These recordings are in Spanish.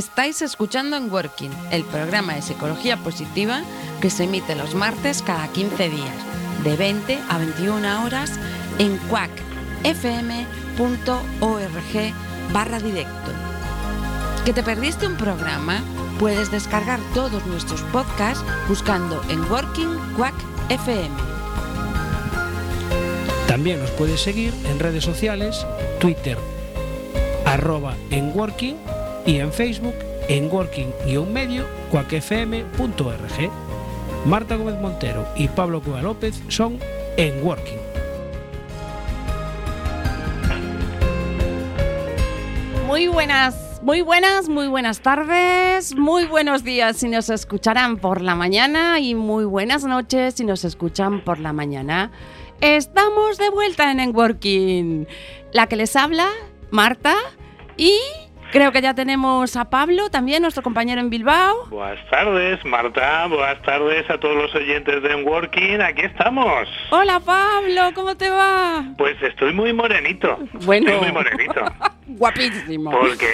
Estáis escuchando en Working, el programa de psicología positiva que se emite los martes cada 15 días, de 20 a 21 horas en quackfm.org barra directo. ¿Que te perdiste un programa? Puedes descargar todos nuestros podcasts buscando en Working Quack FM. También nos puedes seguir en redes sociales, Twitter, arroba en Working y en Facebook en working-medio. Marta Gómez Montero y Pablo Cueva López son en Working. Muy buenas, muy buenas, muy buenas tardes, muy buenos días si nos escucharán por la mañana y muy buenas noches si nos escuchan por la mañana. Estamos de vuelta en En Working. La que les habla, Marta, y Creo que ya tenemos a Pablo, también nuestro compañero en Bilbao. Buenas tardes, Marta. Buenas tardes a todos los oyentes de Working. Aquí estamos. Hola, Pablo. ¿Cómo te va? Pues estoy muy morenito. Bueno. Estoy muy morenito. Guapísimo. Porque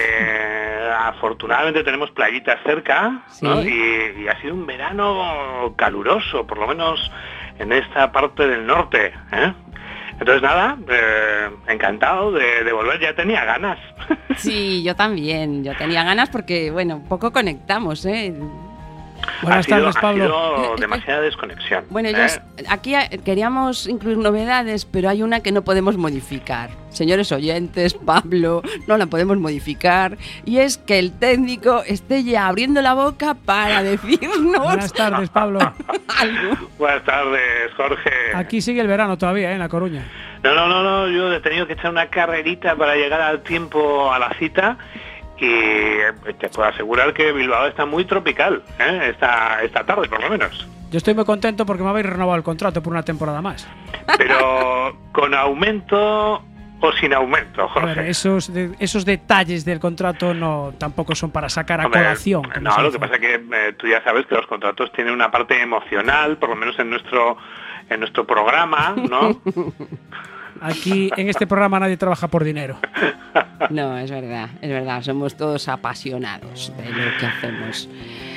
afortunadamente tenemos playitas cerca y, y, ha sido un verano caluroso, por lo menos en esta parte del norte. ¿eh? Entonces nada, eh, encantado de, volver, ya tenía ganas. Sí, yo también, yo tenía ganas porque, bueno, poco conectamos, ¿eh? Buenas tardes, Pablo. demasiada desconexión. Bueno, ¿eh? aquí queríamos incluir novedades, pero hay una que no podemos modificar. Señores oyentes, Pablo, no la podemos modificar. Y es que el técnico esté ya abriendo la boca para decirnos. Buenas tardes, Pablo. Buenas tardes, Jorge. Aquí sigue el verano todavía, ¿eh? en La Coruña. No, no, no, no, yo he tenido que echar una carrerita para llegar al tiempo a la cita y eh, te puedo asegurar que Bilbao está muy tropical ¿eh? esta, esta tarde por lo menos. Yo estoy muy contento porque me habéis renovado el contrato por una temporada más. Pero con aumento o sin aumento, Jorge. esos, esos detalles del contrato no tampoco son para sacar a colación. No, lo que pasa es que eh, tú ya sabes que los contratos tienen una parte emocional, por lo menos en nuestro en nuestro programa, ¿no? Aquí en este programa nadie trabaja por dinero. No, es verdad, es verdad. Somos todos apasionados de lo que hacemos.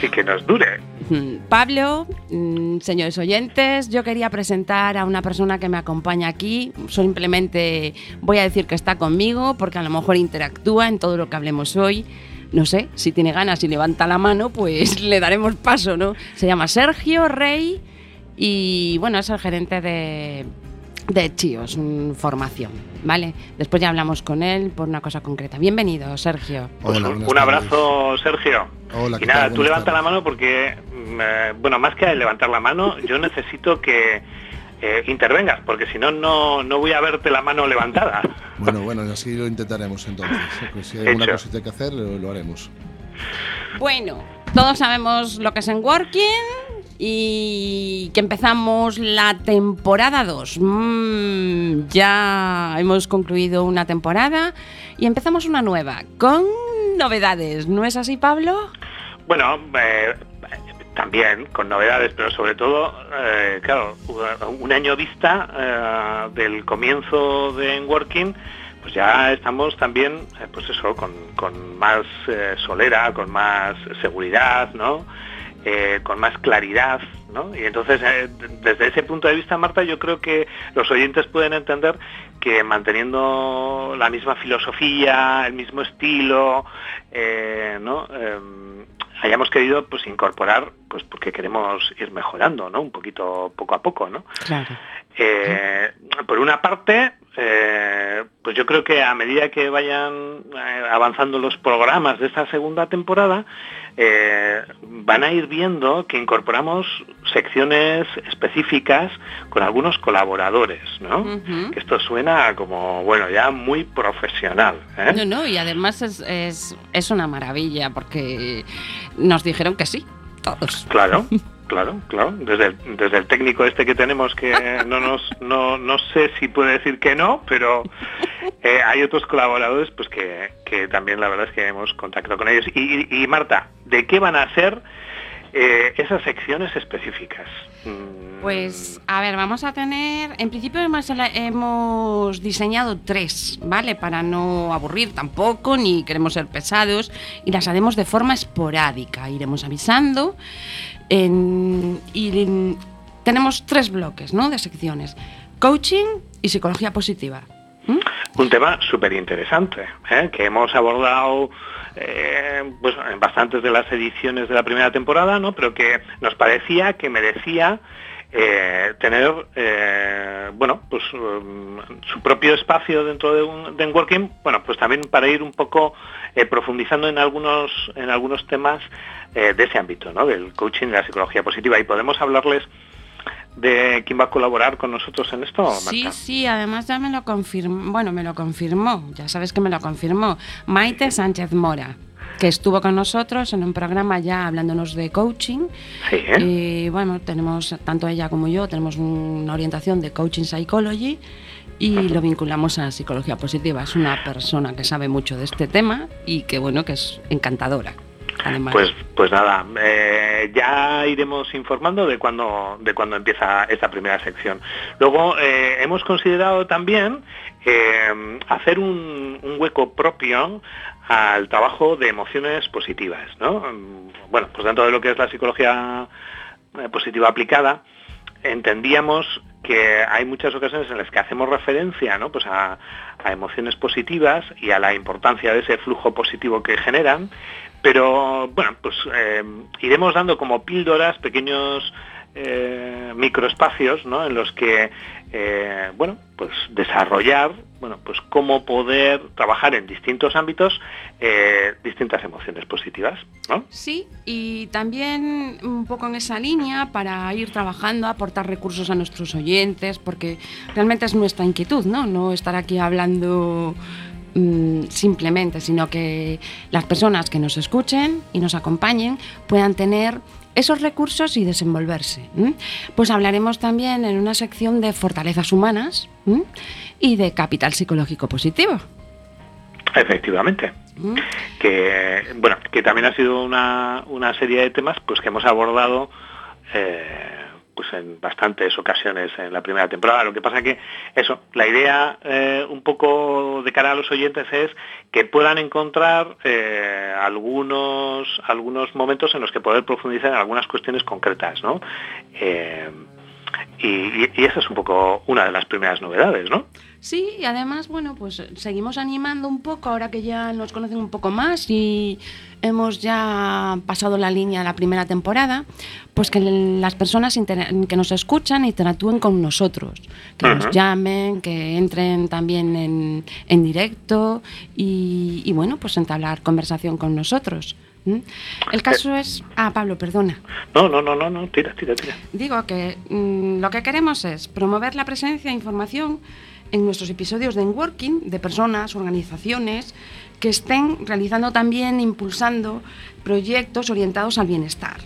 Y que nos dure. Mm, Pablo, mm, señores oyentes, yo quería presentar a una persona que me acompaña aquí. Simplemente voy a decir que está conmigo porque a lo mejor interactúa en todo lo que hablemos hoy. No sé, si tiene ganas y levanta la mano, pues le daremos paso, ¿no? Se llama Sergio Rey y bueno, es el gerente de de Chios, formación, ¿vale? Después ya hablamos con él por una cosa concreta. Bienvenido, Sergio. un abrazo, Sergio. Hola, y nada, tú levanta la mano porque, mm, eh, bueno, más que levantar la mano, yo necesito que eh, intervengas, porque si no, no voy a verte la mano levantada. Bueno, bueno, así lo intentaremos entonces. Pues si hay alguna cosita que hacer, lo haremos. Bueno, todos sabemos lo que es en Working y que empezamos la temporada 2. Mm, ya hemos concluido una temporada y empezamos una nueva con novedades. ¿No es así, Pablo? Bueno, eh, también con novedades, pero sobre todo, eh, claro, un año vista eh, del comienzo de Working, pues ya estamos también, pues eso, con, con más solera, con más seguridad, ¿no? Eh, con más claridad, ¿no? Y entonces, eh, desde ese punto de vista, Marta, yo creo que los oyentes pueden entender que manteniendo la misma filosofía, el mismo estilo, eh, ¿no? Em, hayamos querido pues incorporar, pues porque queremos ir mejorando, ¿no? Un poquito, poco a poco, ¿no? por una parte, pues yo creo que a medida que vayan avanzando los programas de esta segunda temporada, eh, van a ir viendo que incorporamos secciones específicas con algunos colaboradores, ¿no? Esto suena como, bueno, ya muy profesional. ¿eh? No, no, y además es, es, es una maravilla porque nos dijeron que sí, todos. Claro. Claro, claro. Desde el, desde el técnico este que tenemos que no nos no, no sé si puede decir que no, pero eh, hay otros colaboradores pues que, que, también la verdad es que hemos contactado con ellos. Y, y Marta, ¿de qué van a ser eh, esas secciones específicas? Mm, Pues, a ver, vamos a tener. En principio hemos, diseñado tres, ¿vale? Para no aburrir tampoco, ni queremos ser pesados. Y las haremos de forma esporádica. Iremos avisando. tenemos tres bloques, ¿no? De secciones: coaching y psicología positiva. ¿Mm? Un tema súper interesante, que hemos abordado eh, pues, en bastantes de las ediciones de la primera temporada, ¿no? pero que nos parecía que merecía eh, tener eh, bueno, pues, um, su propio espacio dentro de, un, de Working, bueno, pues también para ir un poco eh, profundizando en algunos, en algunos temas eh, de ese ámbito, ¿no? del coaching y la psicología positiva. Y podemos hablarles de quién va a colaborar con nosotros en esto, Sí, Marta? sí, además ya me lo confirmó, bueno, me lo confirmó, ya sabes que me lo confirmó, Maite Sánchez Mora, que estuvo con nosotros en un programa ya hablándonos de coaching. Sí, ¿eh? Y bueno, tenemos, tanto ella como yo, tenemos una orientación de coaching psychology y lo vinculamos a psicología positiva. Es una persona que sabe mucho de este tema y que bueno, que es encantadora. Pues, pues nada, eh, ya iremos informando de cuándo de cuando empieza esta primera sección. Luego eh, hemos considerado también eh, hacer un, un hueco propio al trabajo de emociones positivas, ¿no? Bueno, pues dentro de lo que es la psicología positiva aplicada, entendíamos que hay muchas ocasiones en las que hacemos referencia ¿no? pues a, emociones positivas y a la importancia de ese flujo positivo que generan, pero bueno, pues eh, iremos dando como píldoras pequeños eh, microespacios ¿no? en los que eh, bueno, pues desarrollar bueno, pues cómo poder trabajar en distintos ámbitos eh, distintas emociones positivas. Sí, y también un poco en esa línea para ir trabajando, aportar recursos a nuestros oyentes, porque realmente es nuestra inquietud, ¿no? No estar aquí hablando mm, simplemente, sino que las personas que nos escuchen y nos acompañen puedan tener esos recursos y desenvolverse. ¿m? Pues hablaremos también en una sección de fortalezas humanas ¿m? y de capital psicológico positivo. Efectivamente. que bueno que también ha sido una, una serie de temas pues que hemos abordado eh, pues en bastantes ocasiones en la primera temporada. Lo que pasa que eso la idea eh, un poco de cara a los oyentes es que puedan encontrar eh, algunos algunos momentos en los que poder profundizar en algunas cuestiones concretas no Eh, y, esa es un poco una de las primeras novedades no Sí, y además, bueno, pues seguimos animando un poco ahora que ya nos conocen un poco más y hemos ya pasado la línea de la primera temporada, pues que las personas que nos escuchan interactúen con nosotros, que nos llamen, que entren también en, en directo y, y, bueno, pues entablar conversación con nosotros. El caso es... Ah, Pablo, perdona. no no no no no tira tira tira Digo que mm, lo que queremos es promover la presencia e información en nuestros episodios de Enworking de personas, organizaciones que estén realizando también, impulsando proyectos orientados al bienestar.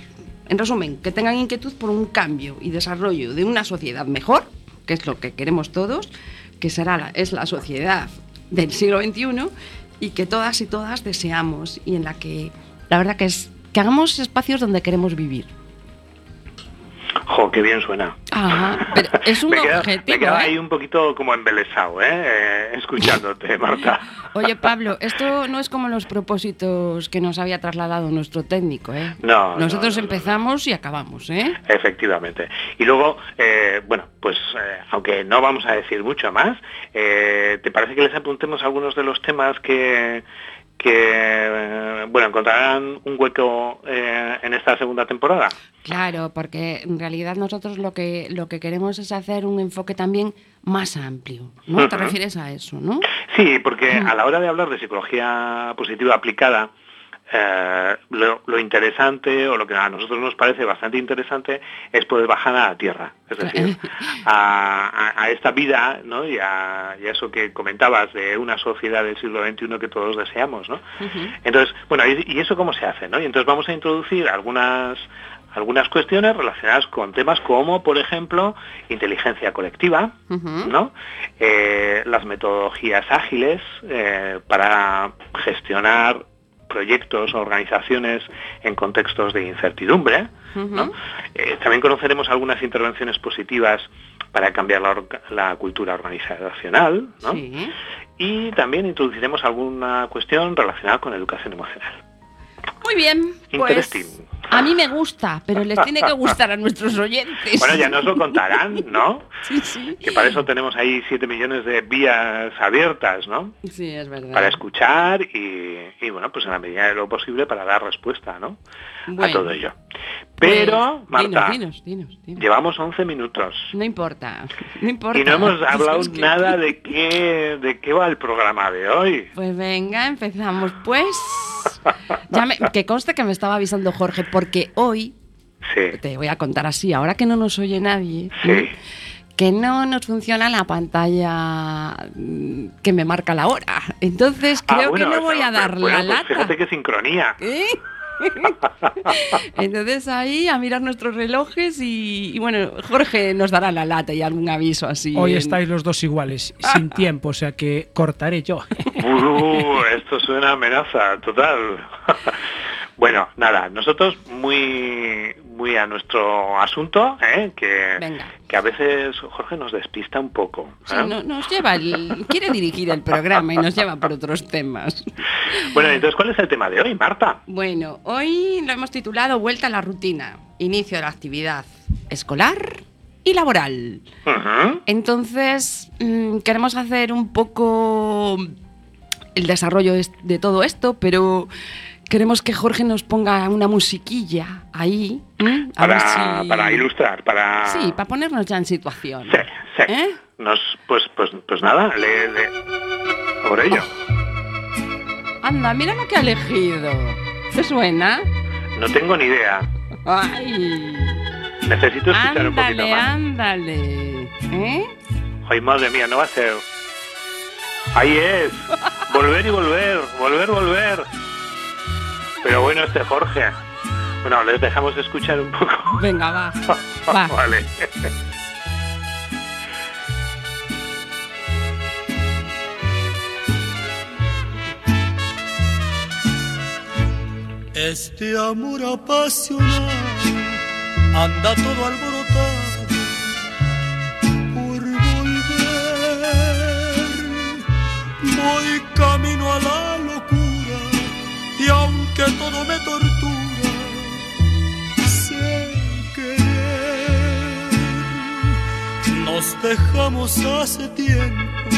En resumen, que tengan inquietud por un cambio y desarrollo de una sociedad mejor, que es lo que queremos todos, que será la, es la sociedad del siglo XXI y que todas y todas deseamos y en la que la verdad que es que hagamos espacios donde queremos vivir. Jo qué bien suena Ajá, pero es un me queda, objetivo. me ¿eh? ahí un poquito como embelesado, ¿eh? Eh, escuchándote, Marta. Oye, Pablo, esto no es como los propósitos que nos había trasladado nuestro técnico, ¿eh? No, Nosotros no, no, no. empezamos y acabamos, ¿eh? Efectivamente. Y luego, eh, bueno, pues aunque no vamos a decir mucho más, ¿te parece que les apuntemos algunos de los temas que, que eh, bueno, encontrarán un hueco eh, en esta segunda temporada? Claro, porque en realidad nosotros lo que, lo que queremos es hacer un enfoque también más amplio, ¿no? Te refieres a eso, ¿no? Sí, porque a la hora de hablar de psicología positiva aplicada, eh, lo, lo interesante o lo que a nosotros nos parece bastante interesante es poder bajar a la tierra, es decir, a, a- a esta vida ¿no? y, a, y a eso que comentabas de una sociedad del siglo XXI que todos deseamos. ¿no? Entonces, bueno, ¿y, y eso cómo se hace? ¿no? Y entonces vamos a introducir algunas algunas cuestiones relacionadas con temas como, por ejemplo, inteligencia colectiva. ¿no? Eh, las metodologías ágiles eh, para gestionar proyectos o organizaciones en contextos de incertidumbre. Eh, también conoceremos algunas intervenciones positivas para cambiar la, cultura organizacional. Y también introduciremos alguna cuestión relacionada con educación emocional. Muy bien. Pues a mí me gusta, pero les tiene que gustar a nuestros oyentes. Bueno, ya nos lo contarán, ¿no? Sí, sí. Que para eso tenemos ahí 7 millones de vías abiertas, ¿no? Sí, es verdad. Para escuchar y, bueno, pues en la medida de lo posible para dar respuesta, ¿no? a todo ello. Pero, Marta, dinos, dinos, llevamos 11 minutos. No importa, no importa. Y no hemos hablado nada de qué, de qué va el programa de hoy. Pues venga, empezamos pues. Ya que conste que me estaba avisando Jorge, porque hoy, te voy a contar así, ahora que no nos oye nadie, que no nos funciona la pantalla mm, que me marca la hora. Entonces ah, creo que no voy a dar la pues lata. Fíjate qué sincronía. Entonces ahí a mirar nuestros relojes y, bueno, Jorge nos dará la lata y algún aviso así. Hoy estáis los dos iguales, sin tiempo, o sea que cortaré yo. Uh, esto suena amenaza total. Bueno, nada, nosotros muy muy a nuestro asunto, ¿eh? que, que a veces Jorge nos despista un poco. Sí, ¿eh? nos lleva, quiere dirigir el programa y nos lleva por otros temas. Bueno, entonces, ¿cuál es el tema de hoy, Marta? Bueno, hoy lo hemos titulado Vuelta a la rutina, inicio de la actividad escolar y laboral. Entonces, mm, queremos hacer un poco el desarrollo de todo esto, pero queremos que Jorge nos ponga una musiquilla ahí. para, ilustrar, para... Sí, para ponernos ya en situación. Sí, sí. ¿Eh? Nos, pues, pues, pues nada, le, le... por ello. Anda, mira lo que ha elegido. ¿Te suena? No tengo ni idea. Ay. Necesito escuchar un poquito más. Ándale, ¿Eh? Ay, madre mía, no va a ser... Ahí es. Volver y volver, volver, volver. Pero bueno, este Jorge. Bueno, les dejamos escuchar un poco. Venga, va. va. vale. Este amor apasionado anda todo alborotado por volver. Voy camino a la locura que todo me tortura. Sé querer. Nos dejamos hace tiempo,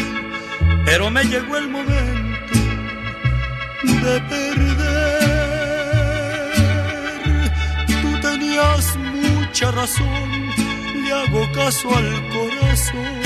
pero me llegó el momento de perder. Tú tenías mucha razón, le hago caso al corazón.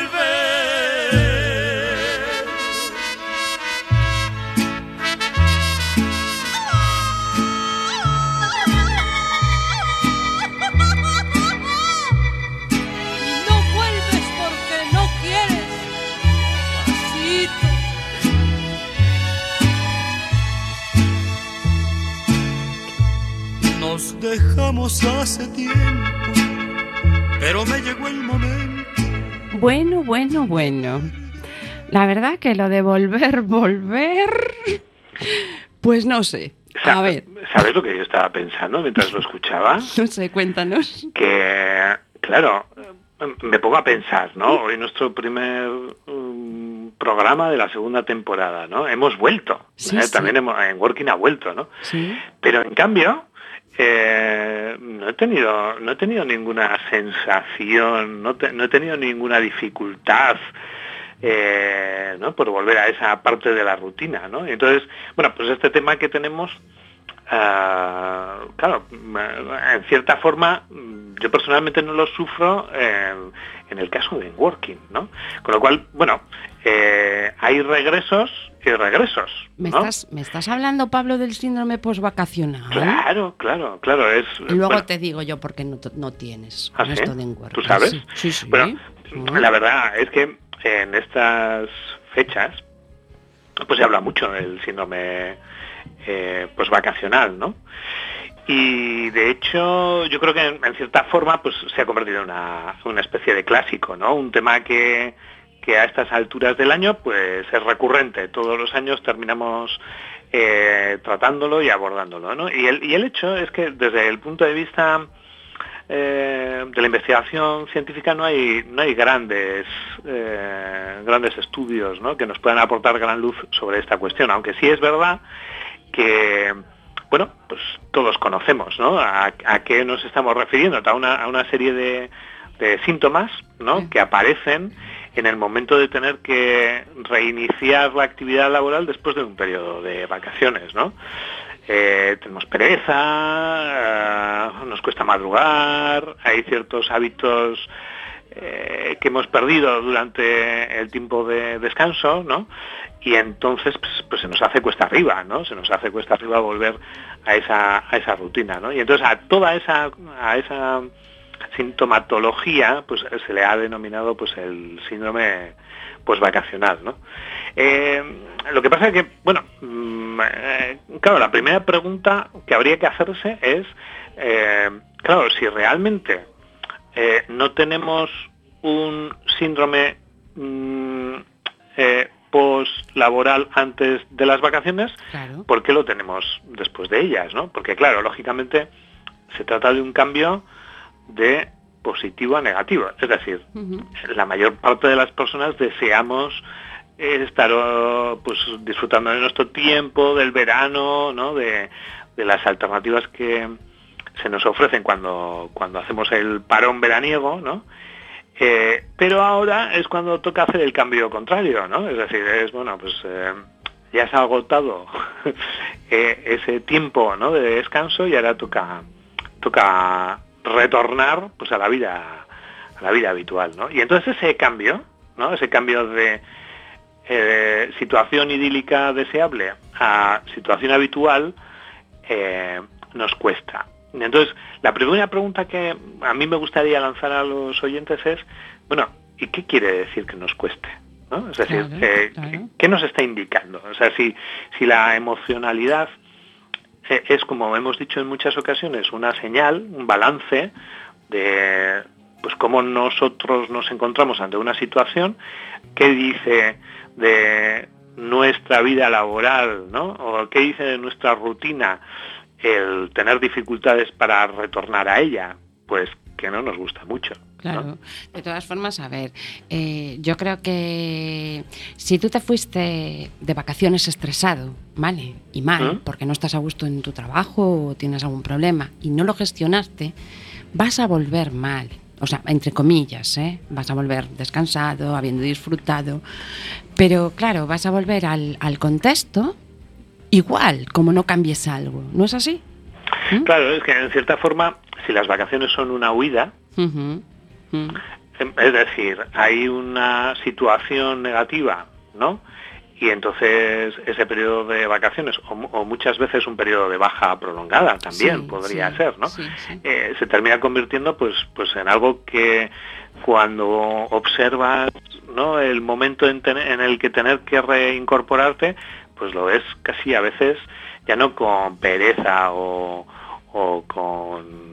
Dejamos hace tiempo, pero me llegó el momento. Bueno, bueno, bueno. La verdad que lo de volver, volver, pues no sé. A ver. ¿Sabes lo que yo estaba pensando mientras lo escuchaba? No sé, cuéntanos. Que, claro, me pongo a pensar, ¿no? Hoy nuestro primer um, programa de la segunda temporada, ¿no? Hemos vuelto. ¿eh? También en Working ha vuelto, ¿no? Sí. Pero en cambio, eh, no he tenido no he tenido ninguna sensación no, he tenido ninguna dificultad eh, ¿no? por volver a esa parte de la rutina ¿no? entonces bueno pues este tema que tenemos ah, claro, en cierta forma, yo personalmente no lo sufro en el caso de Working, ¿no? Con lo cual, bueno, eh, hay regresos y regresos. ¿Me, estás, ¿Me estás hablando, Pablo, del síndrome postvacacional? Claro, claro, claro. Es, Luego te digo yo por qué no, no tienes ¿Ah, esto de ¿Tú sabes? Sí, sí. Bueno, la verdad es que en estas fechas pues se habla mucho del síndrome eh, postvacacional, ¿no? Y de hecho, yo creo que en, cierta forma pues se ha convertido en una, una especie de clásico, ¿no? Un tema que, que, a estas alturas del año pues es recurrente. Todos los años terminamos eh, tratándolo y abordándolo, ¿no? Y el, y el hecho es que desde el punto de vista eh, de la investigación científica no hay no hay grandes eh, grandes estudios ¿no? que nos puedan aportar gran luz sobre esta cuestión aunque sí es verdad que bueno, pues todos conocemos, ¿no? A, qué nos estamos refiriendo, a una, a una serie de, síntomas, ¿no? Que aparecen en el momento de tener que reiniciar la actividad laboral después de un periodo de vacaciones, ¿no? Eh, tenemos pereza, eh, nos cuesta madrugar, hay ciertos hábitos eh, que hemos perdido durante el tiempo de descanso, ¿no? y entonces pues, pues, se nos hace cuesta arriba, ¿no? Se nos hace cuesta arriba volver a esa, a esa rutina, ¿no? Y entonces a toda esa, a esa sintomatología pues se le ha denominado pues el síndrome pues vacacional, ¿no? Eh, lo que pasa es que, bueno, mm, eh, claro, la primera pregunta que habría que hacerse es, eh, claro, si realmente no tenemos un síndrome mm, post-laboral antes de las vacaciones, ¿por qué lo tenemos después de ellas? ¿no? Porque claro, lógicamente se trata de un cambio de positivo a negativo. Es decir, la mayor parte de las personas deseamos estar pues, disfrutando de nuestro tiempo, del verano, ¿no? de, de las alternativas que se nos ofrecen cuando, cuando hacemos el parón veraniego, ¿no? Eh, pero ahora es cuando toca hacer el cambio contrario, ¿no? Es decir, es bueno, pues eh, ya se ha agotado eh, ese tiempo ¿no? de descanso y ahora toca toca retornar pues a la vida a la vida habitual, ¿no? Y entonces ese cambio, ¿no? Ese cambio de situación idílica deseable a situación habitual nos cuesta. Entonces, la primera pregunta que a mí me gustaría lanzar a los oyentes es, bueno, ¿y qué quiere decir que nos cueste? Es decir, eh, ¿qué nos está indicando? O sea, si, si la emocionalidad eh, es, como hemos dicho en muchas ocasiones, una señal, un balance de pues cómo nosotros nos encontramos ante una situación, ¿qué dice de nuestra vida laboral, ¿no? O qué dice de nuestra rutina el tener dificultades para retornar a ella, pues que no nos gusta mucho. Claro, de todas formas, a ver, eh, yo creo que si tú te fuiste de vacaciones estresado, ¿vale? Y mal, ¿Mm? porque no estás a gusto en tu trabajo o tienes algún problema y no lo gestionaste, vas a volver mal. O sea, entre comillas, ¿eh? vas a volver descansado, habiendo disfrutado, pero claro, vas a volver al, al contexto igual, como no cambies algo. ¿No es así? ¿Mm? Claro, es que en cierta forma, si las vacaciones son una huida, em, es decir, hay una situación negativa, ¿no? Y entonces ese periodo de vacaciones, o, muchas veces un periodo de baja prolongada también podría ser, ¿no? Eh, se termina convirtiendo pues, pues en algo que cuando observas ¿no? el momento en, en el que tener que reincorporarte, pues lo ves casi a veces ya no con pereza o, con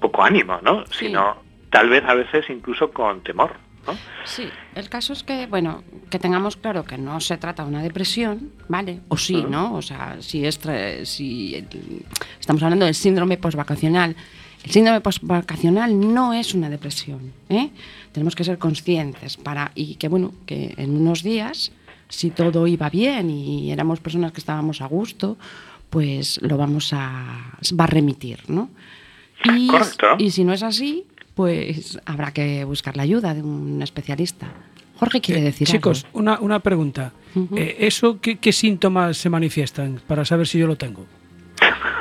poco ánimo, ¿no? Sino tal vez a veces incluso con temor. ¿no? Sí, el caso es que, bueno, que tengamos claro que no se trata de una depresión, ¿vale? O sí, ¿no? O sea, si, es, si estamos hablando del síndrome postvacacional, el síndrome postvacacional no es una depresión, ¿eh? Tenemos que ser conscientes para, y que, bueno, que en unos días si todo iba bien y éramos personas que estábamos a gusto, pues lo vamos a, va a remitir, ¿no? Y, y si no es así, pues habrá que buscar la ayuda de un especialista. Jorge quiere eh, decir Chicos, Una, una pregunta. Eh, ¿Eso qué, qué, síntomas se manifiestan para saber si yo lo tengo?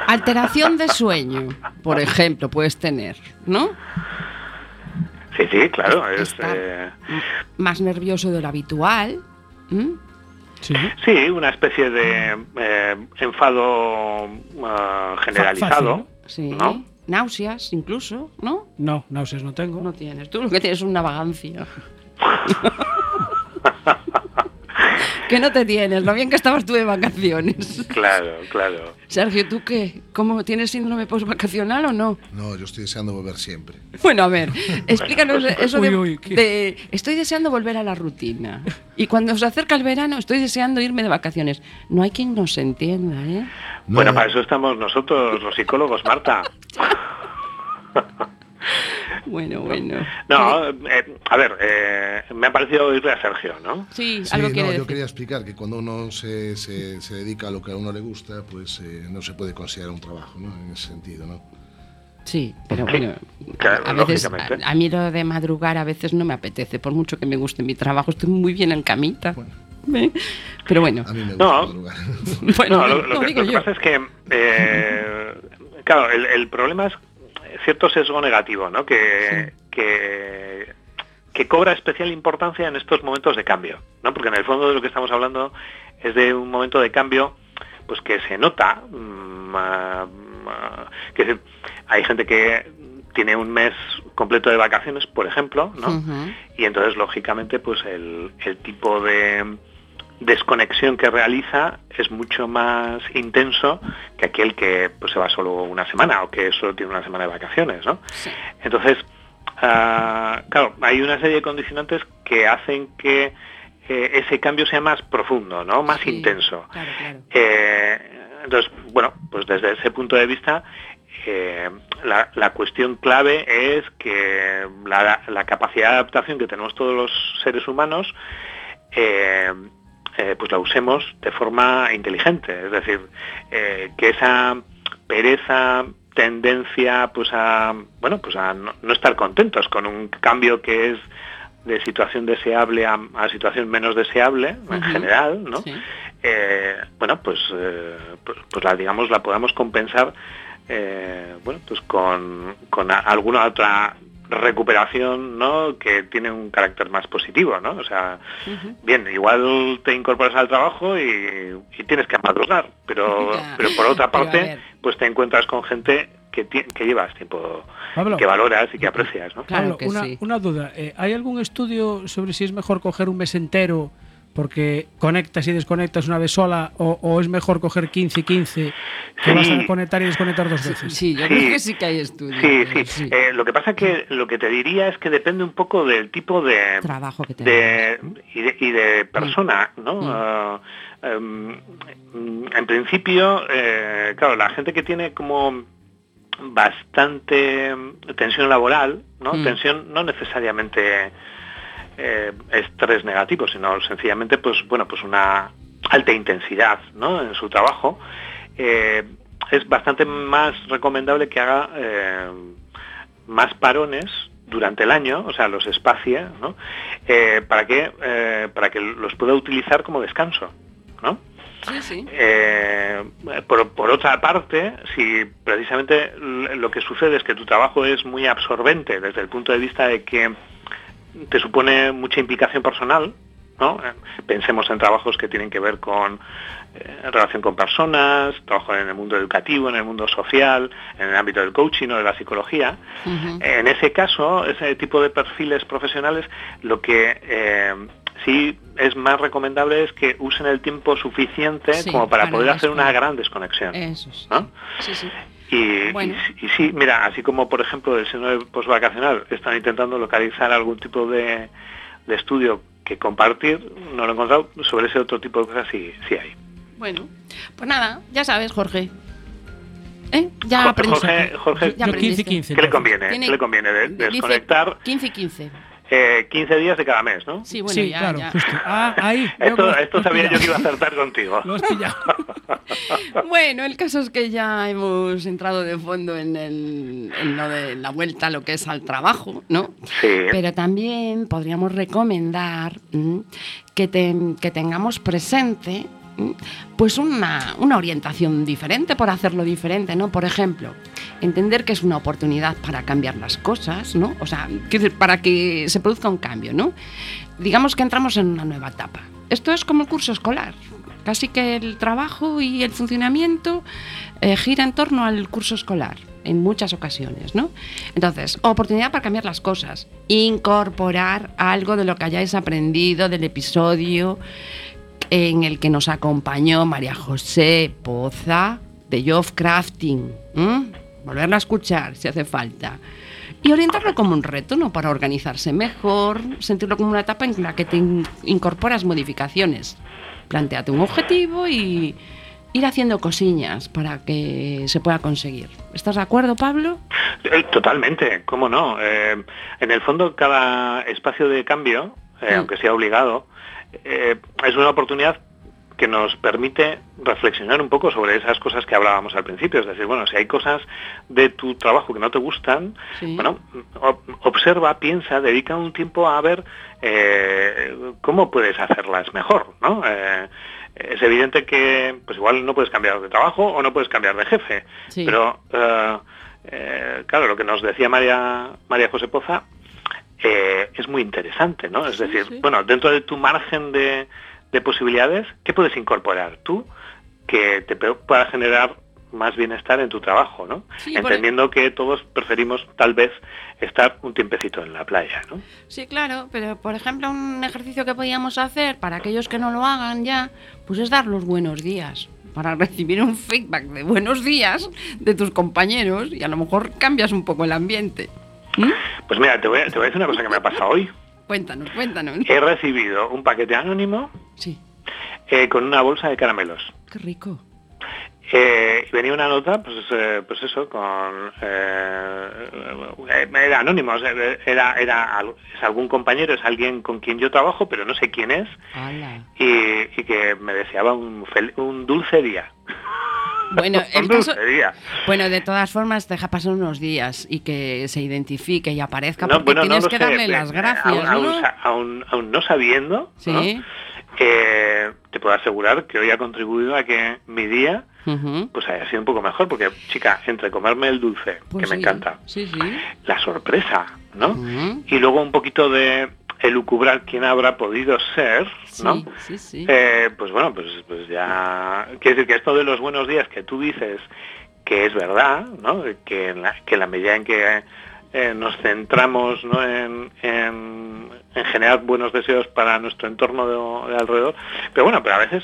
Alteración de sueño, por ejemplo, puedes tener, ¿no? Sí, sí, claro. Es, eh, más nervioso de lo habitual. Sí. sí, una especie de eh, enfado ah, generalizado. Sí. ¿no? Náuseas, incluso, ¿no? No, náuseas no tengo. No tienes. Tú lo que tienes es una vagancia. que no te tienes, lo bien que estabas tú de vacaciones. Claro, claro. Sergio, ¿tú qué? ¿Cómo tienes síndrome postvacacional o no? No, yo estoy deseando volver siempre. Bueno, a ver, explícanos eso de, Uy, uy, ¿qué? de, Estoy deseando volver a la rutina. Y cuando se acerca el verano, estoy deseando irme de vacaciones. No hay quien nos entienda, ¿eh? No, Bueno, para eso estamos nosotros, los psicólogos, Marta. Bueno, bueno. No, eh, a ver, eh, me ha parecido oírle a Sergio, ¿no? Sí, Sí, algo no, quiere yo quería explicar que cuando uno se, se- se dedica a lo que a uno le gusta, pues eh, no se puede considerar un trabajo, ¿no? En ese sentido, ¿no? Sí, pero bueno, claro, a veces a, a mí lo de madrugar a veces no me apetece, por mucho que me guste mi trabajo, estoy muy bien en camita. Bueno. ¿Eh? Pero bueno, A mí me gusta No. madrugar. bueno, no, lo, lo no, que, digo lo que yo. pasa es que, eh, claro, el, el problema es cierto sesgo negativo, ¿no? Que, que, que cobra especial importancia en estos momentos de cambio, ¿no? Porque en el fondo de lo que estamos hablando es de un momento de cambio pues que se nota mm, ah, ah, que se- hay gente que tiene un mes completo de vacaciones, por ejemplo, ¿no? Y entonces lógicamente pues el, el tipo de desconexión que realiza es mucho más intenso que aquel que pues, se va solo una semana o que solo tiene una semana de vacaciones, ¿no? Sí. Entonces, ah, claro, hay una serie de condicionantes que hacen que eh, ese cambio sea más profundo, ¿no? Más Sí, intenso. Claro, claro. Eh, entonces, bueno, pues desde ese punto de vista, eh, la, la cuestión clave es que la, la capacidad de adaptación que tenemos todos los seres humanos, eh, eh, pues la usemos de forma inteligente. Es decir, eh, que esa pereza tendencia pues a bueno pues a no, no estar contentos con un cambio que es de situación deseable a, a situación menos deseable en general no Sí. eh, bueno, pues, eh, pues, pues la digamos la podamos compensar, eh, bueno, pues con, con a- alguna otra recuperación, ¿no? Que tiene un carácter más positivo, ¿no? O sea, bien, igual te incorporas al trabajo y, y tienes que madrugar, pero, Ya. pero por otra parte, pues te encuentras con gente que, que llevas tiempo, Pablo. que valoras y que aprecias, ¿no? Claro Pablo, que una, sí. una duda. eh, ¿Hay algún estudio sobre si es mejor coger un mes entero porque conectas y desconectas una vez sola o, o es mejor coger 15 y 15 que Sí. vas a conectar y desconectar dos veces? Sí, yo Sí. creo que sí que hay estudios. Sí, pero sí. Eh, lo que pasa que lo que te diría es que depende un poco del tipo de, Trabajo que de, y, de, y de persona, ¿no? Mm. Ah, em, mm, en principio, eh, claro, la gente que tiene como bastante tensión laboral, ¿no? Mm. Tensión no necesariamente eh, estrés negativo, sino sencillamente, pues bueno, pues una alta intensidad, ¿no? En su trabajo. eh, es bastante más recomendable que haga eh, más parones durante el año, o sea, los espacie, ¿no? Eh, para que para que los pueda utilizar como descanso, ¿no? Sí, sí. Eh, por, por otra parte, si precisamente lo que sucede es que tu trabajo es muy absorbente desde el punto de vista de que te supone mucha implicación personal, ¿no? Eh, Pensemos en trabajos que tienen que ver con eh, relación con personas, trabajo en el mundo educativo, en el mundo social, en el ámbito del coaching o de la psicología. En ese caso, ese tipo de perfiles profesionales, lo que eh, sí es más recomendable es que usen el tiempo suficiente Sí, como para para poder hacer una gran desconexión. Eso sí. ¿no? Sí. Y, Bueno. y sí- y sí, mira, así como por ejemplo el síndrome postvacacional están intentando localizar algún tipo de, de estudio que compartir, no lo he encontrado, sobre ese otro tipo de cosas sí, sí hay. Bueno, pues nada, ya sabes, Jorge. ¿Eh? Ya Jorge, aprendiste. Jorge, Jorge, Ya Yo 15 y aprendiste. 15. ¿Qué le conviene? Tiene- ¿Qué le conviene? De- Dice desconectar 15 y 15. eh, 15 días de cada mes, ¿no? Sí, bueno, sí, ya, claro, ya. justo. Ah, ahí. Esto, esto sabía yo que iba a acertar contigo. Lo has pillado. Bueno, el caso es que ya hemos entrado de fondo en, el, en lo de la vuelta a lo que es al trabajo, ¿no? Sí. Pero también podríamos recomendar que, te- que tengamos presente pues una, una, orientación diferente por hacerlo diferente, ¿no? Por ejemplo, entender que es una oportunidad para cambiar las cosas, ¿no? O sea, para que se produzca un cambio, ¿no? Digamos que entramos en una nueva etapa. Esto es como el curso escolar. Casi que el trabajo y el funcionamiento eh, gira en torno al curso escolar en muchas ocasiones, ¿no? Entonces, oportunidad para cambiar las cosas, incorporar algo de lo que hayáis aprendido del episodio en el que nos acompañó María José Poza de Job Crafting. Volverla a escuchar si hace falta. Y orientarlo como un reto, ¿no? Para organizarse mejor, sentirlo como una etapa en la que te incorporas modificaciones. Planteate un objetivo y ir haciendo cosillas para que se pueda conseguir. ¿Estás de acuerdo, Pablo? Eh, totalmente, cómo no. Eh, en el fondo, cada espacio de cambio, eh, aunque sea obligado, es una oportunidad que nos permite reflexionar un poco sobre esas cosas que hablábamos al principio. Es decir, bueno, si hay cosas de tu trabajo que no te gustan, bueno, observa, piensa, dedica un tiempo a ver cómo puedes hacerlas mejor, ¿no? es evidente que pues igual no puedes cambiar de trabajo o no puedes cambiar de jefe. Pero eh, eh, claro, lo que nos decía María, María José Poza eh, es muy interesante, ¿no? Es decir, bueno, dentro de tu margen de, de posibilidades, ¿qué puedes incorporar tú que te pueda generar más bienestar en tu trabajo, ¿no? Entendiendo que todos preferimos tal vez estar un tiempecito en la playa, ¿no? Sí, claro, pero por ejemplo un ejercicio que podíamos hacer para aquellos que no lo hagan ya, pues es dar los buenos días para recibir un feedback de buenos días de tus compañeros y a lo mejor cambias un poco el ambiente. ¿Mm? Pues mira, te voy, a, te voy a decir una cosa que me ha pasado hoy. Cuéntanos, cuéntanos. He recibido un paquete anónimo sí. Eh, con una bolsa de caramelos. Qué rico. Eh, venía una nota, pues, eh, pues eso, con eh, era anónimo, era, era es algún compañero, es alguien con quien yo trabajo, pero no sé quién es, y, que me deseaba un, un dulce día. Bueno, bueno, de todas formas, deja pasar unos días y que se identifique y aparezca, porque tienes que darle las gracias. Aún, no sabiendo, ¿Sí? te puedo asegurar que hoy ha contribuido a que mi día pues haya sido un poco mejor, porque chica, entre comerme el dulce, pues que me encanta, sí, la sorpresa, ¿no? Y luego un poquito de elucubrar quién habrá podido ser, ¿no? Eh, pues bueno, pues, pues ya... Quiere decir que esto de los buenos días que tú dices que es verdad, ¿no? Que en la, que la medida en que eh, nos centramos ¿no? en, en, generar buenos deseos para nuestro entorno de, alrededor, pero bueno, pero a veces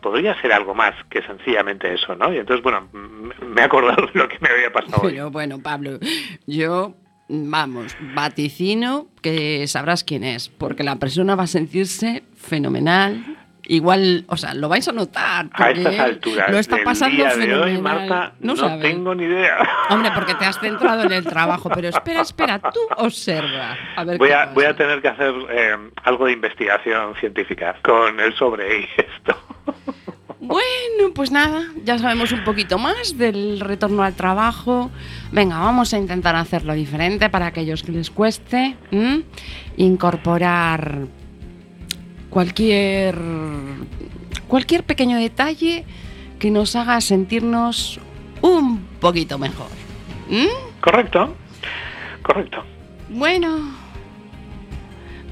podría ser algo más que sencillamente eso, ¿no? Y entonces, bueno, me he acordado de lo que me había pasado. Pero bueno, Pablo, yo, vamos, vaticino que sabrás quién es, porque la persona va a sentirse fenomenal. Igual, o sea, lo vais a notar. A estas alturas. Lo está pasando fenomenal. Marta, no, tengo ni idea. Hombre, porque te has centrado en el trabajo, pero espera, espera, tú observa. A ver voy, a, voy a tener que hacer eh, algo de investigación científica con el sobre y esto. Bueno, pues nada, ya sabemos un poquito más del retorno al trabajo. Venga, vamos a intentar hacerlo diferente para aquellos que les cueste. Incorporar cualquier, cualquier pequeño detalle que nos haga sentirnos un poquito mejor. Correcto, correcto. Bueno,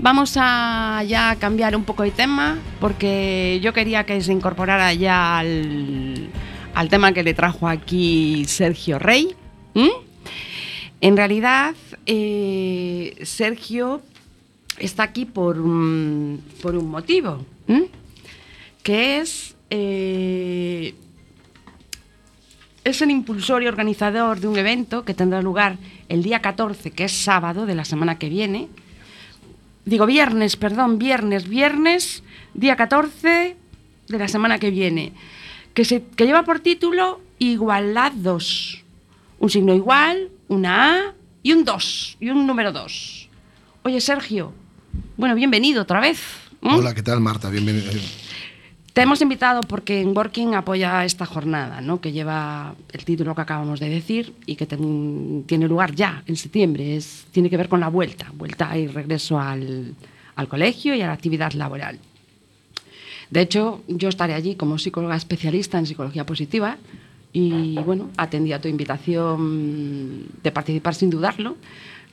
Vamos a ya cambiar un poco de tema porque yo quería que se incorporara ya al, tema que le trajo aquí Sergio Rey. En realidad, eh, Sergio está aquí por un, por un motivo, que es, eh, es el impulsor y organizador de un evento que tendrá lugar el día 14, que es sábado de la semana que viene, digo viernes, perdón, viernes, viernes, día 14 de la semana que viene, que, se, que lleva por título Igualdad 2. Un signo igual, una A y un 2, y un número 2. Oye, Sergio, bueno, bienvenido otra vez. Hola, ¿qué tal, Marta? Bienvenido. Te hemos invitado porque en Working apoya esta jornada, ¿no? que lleva el título que acabamos de decir y que tiene lugar ya en septiembre. Es, tiene que ver con la vuelta, vuelta y regreso al, al colegio y a la actividad laboral. De hecho, yo estaré allí como psicóloga especialista en psicología positiva y, bueno, atendí a tu invitación de participar sin dudarlo,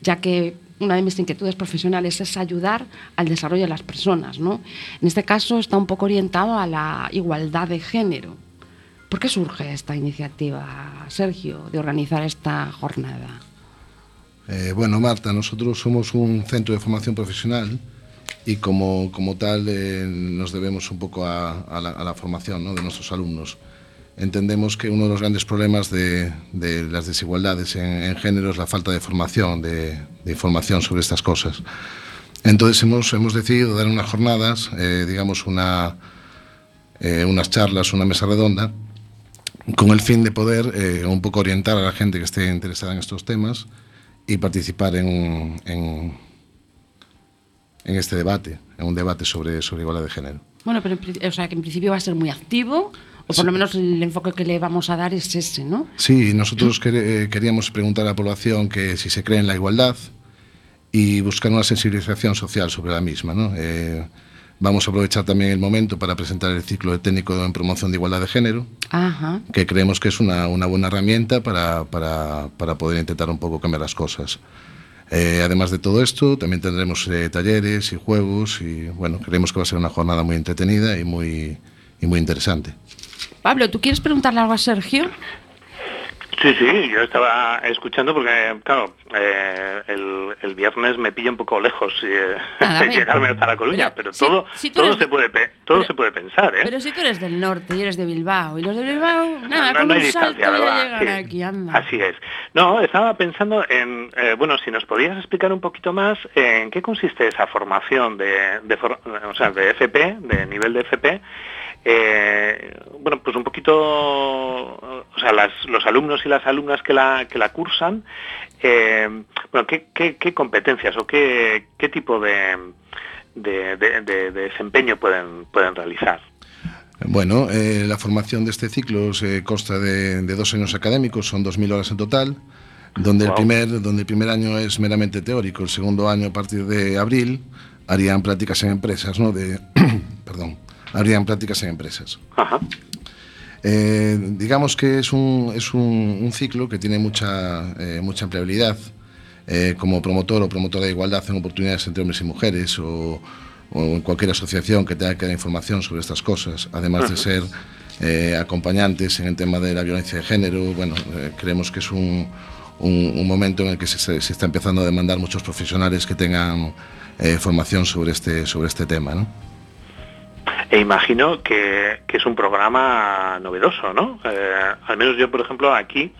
ya que una de mis inquietudes profesionales es ayudar al desarrollo de las personas, ¿no? En este caso está un poco orientado a la igualdad de género. ¿Por qué surge esta iniciativa, Sergio, de organizar esta jornada? Eh, bueno, Marta, nosotros somos un centro de formación profesional y como, como tal eh, nos debemos un poco a, la, formación de nuestros alumnos. Entendemos que uno de los grandes problemas de, de las desigualdades en, en, género es la falta de formación, de, de, información sobre estas cosas. Entonces hemos, hemos decidido dar unas jornadas, eh, digamos una, eh, unas charlas, una mesa redonda, con el fin de poder eh, un poco orientar a la gente que esté interesada en estos temas y participar en, en en este debate, en un debate sobre, sobre igualdad de género. Bueno, pero o sea, que en principio va a ser muy activo, o por sí. lo menos el enfoque que le vamos a dar es ese, ¿no? Sí, nosotros quer queríamos preguntar a la población que si se cree en la igualdad y buscar una sensibilización social sobre la misma, ¿no? Eh, vamos a aprovechar también el momento para presentar el ciclo de técnico en promoción de igualdad de género, Ajá. que creemos que es una, una buena herramienta para, para, para poder intentar un poco cambiar las cosas. Eh, además de todo esto, también tendremos eh, talleres y juegos y bueno, creemos que va a ser una jornada muy entretenida y muy, y muy interesante. Pablo, ¿tú quieres preguntarle algo a Sergio? Sí, sí, yo estaba escuchando porque, claro, eh, el, el, viernes me pilla un poco lejos eh, Nada, llegarme hasta La Coruña, pero, pero si, todo, si todo, se, puede todo pero, se puede pensar, ¿eh? Pero si tú eres del norte y eres de Bilbao, y los de Bilbao, nada, no, con no un salto ya llegan sí, aquí, anda. Así es. No, estaba pensando en, eh, bueno, si nos podías explicar un poquito más en qué consiste esa formación de, de, for, o sea, de FP, de nivel de FP, eh, bueno, pues un poquito, o sea, las, los alumnos y las alumnas que la, que la cursan, eh, bueno, ¿qué, qué, qué, competencias o qué, qué tipo de, de, de, de, desempeño pueden, pueden realizar? Bueno, eh, la formación de este ciclo se consta de, dos años académicos, son 2.000 horas en total, donde, wow. el primer, donde el primer año es meramente teórico, el segundo año a partir de abril harían prácticas en empresas, ¿no? De, perdón, habrían prácticas en empresas. Ajá. Eh, digamos que es un, es un, un ciclo que tiene mucha, eh, mucha empleabilidad. Eh, como promotor o promotora de igualdad en oportunidades entre hombres y mujeres o, o en cualquier asociación que tenga que dar información sobre estas cosas, además Ajá. de ser eh, acompañantes en el tema de la violencia de género, bueno, eh, creemos que es un, un, un, momento en el que se, se, está empezando a demandar muchos profesionales que tengan eh, formación sobre este, sobre este tema. ¿no? E imagino que, que, es un programa novedoso, ¿no? Eh, al menos yo, por ejemplo, aquí,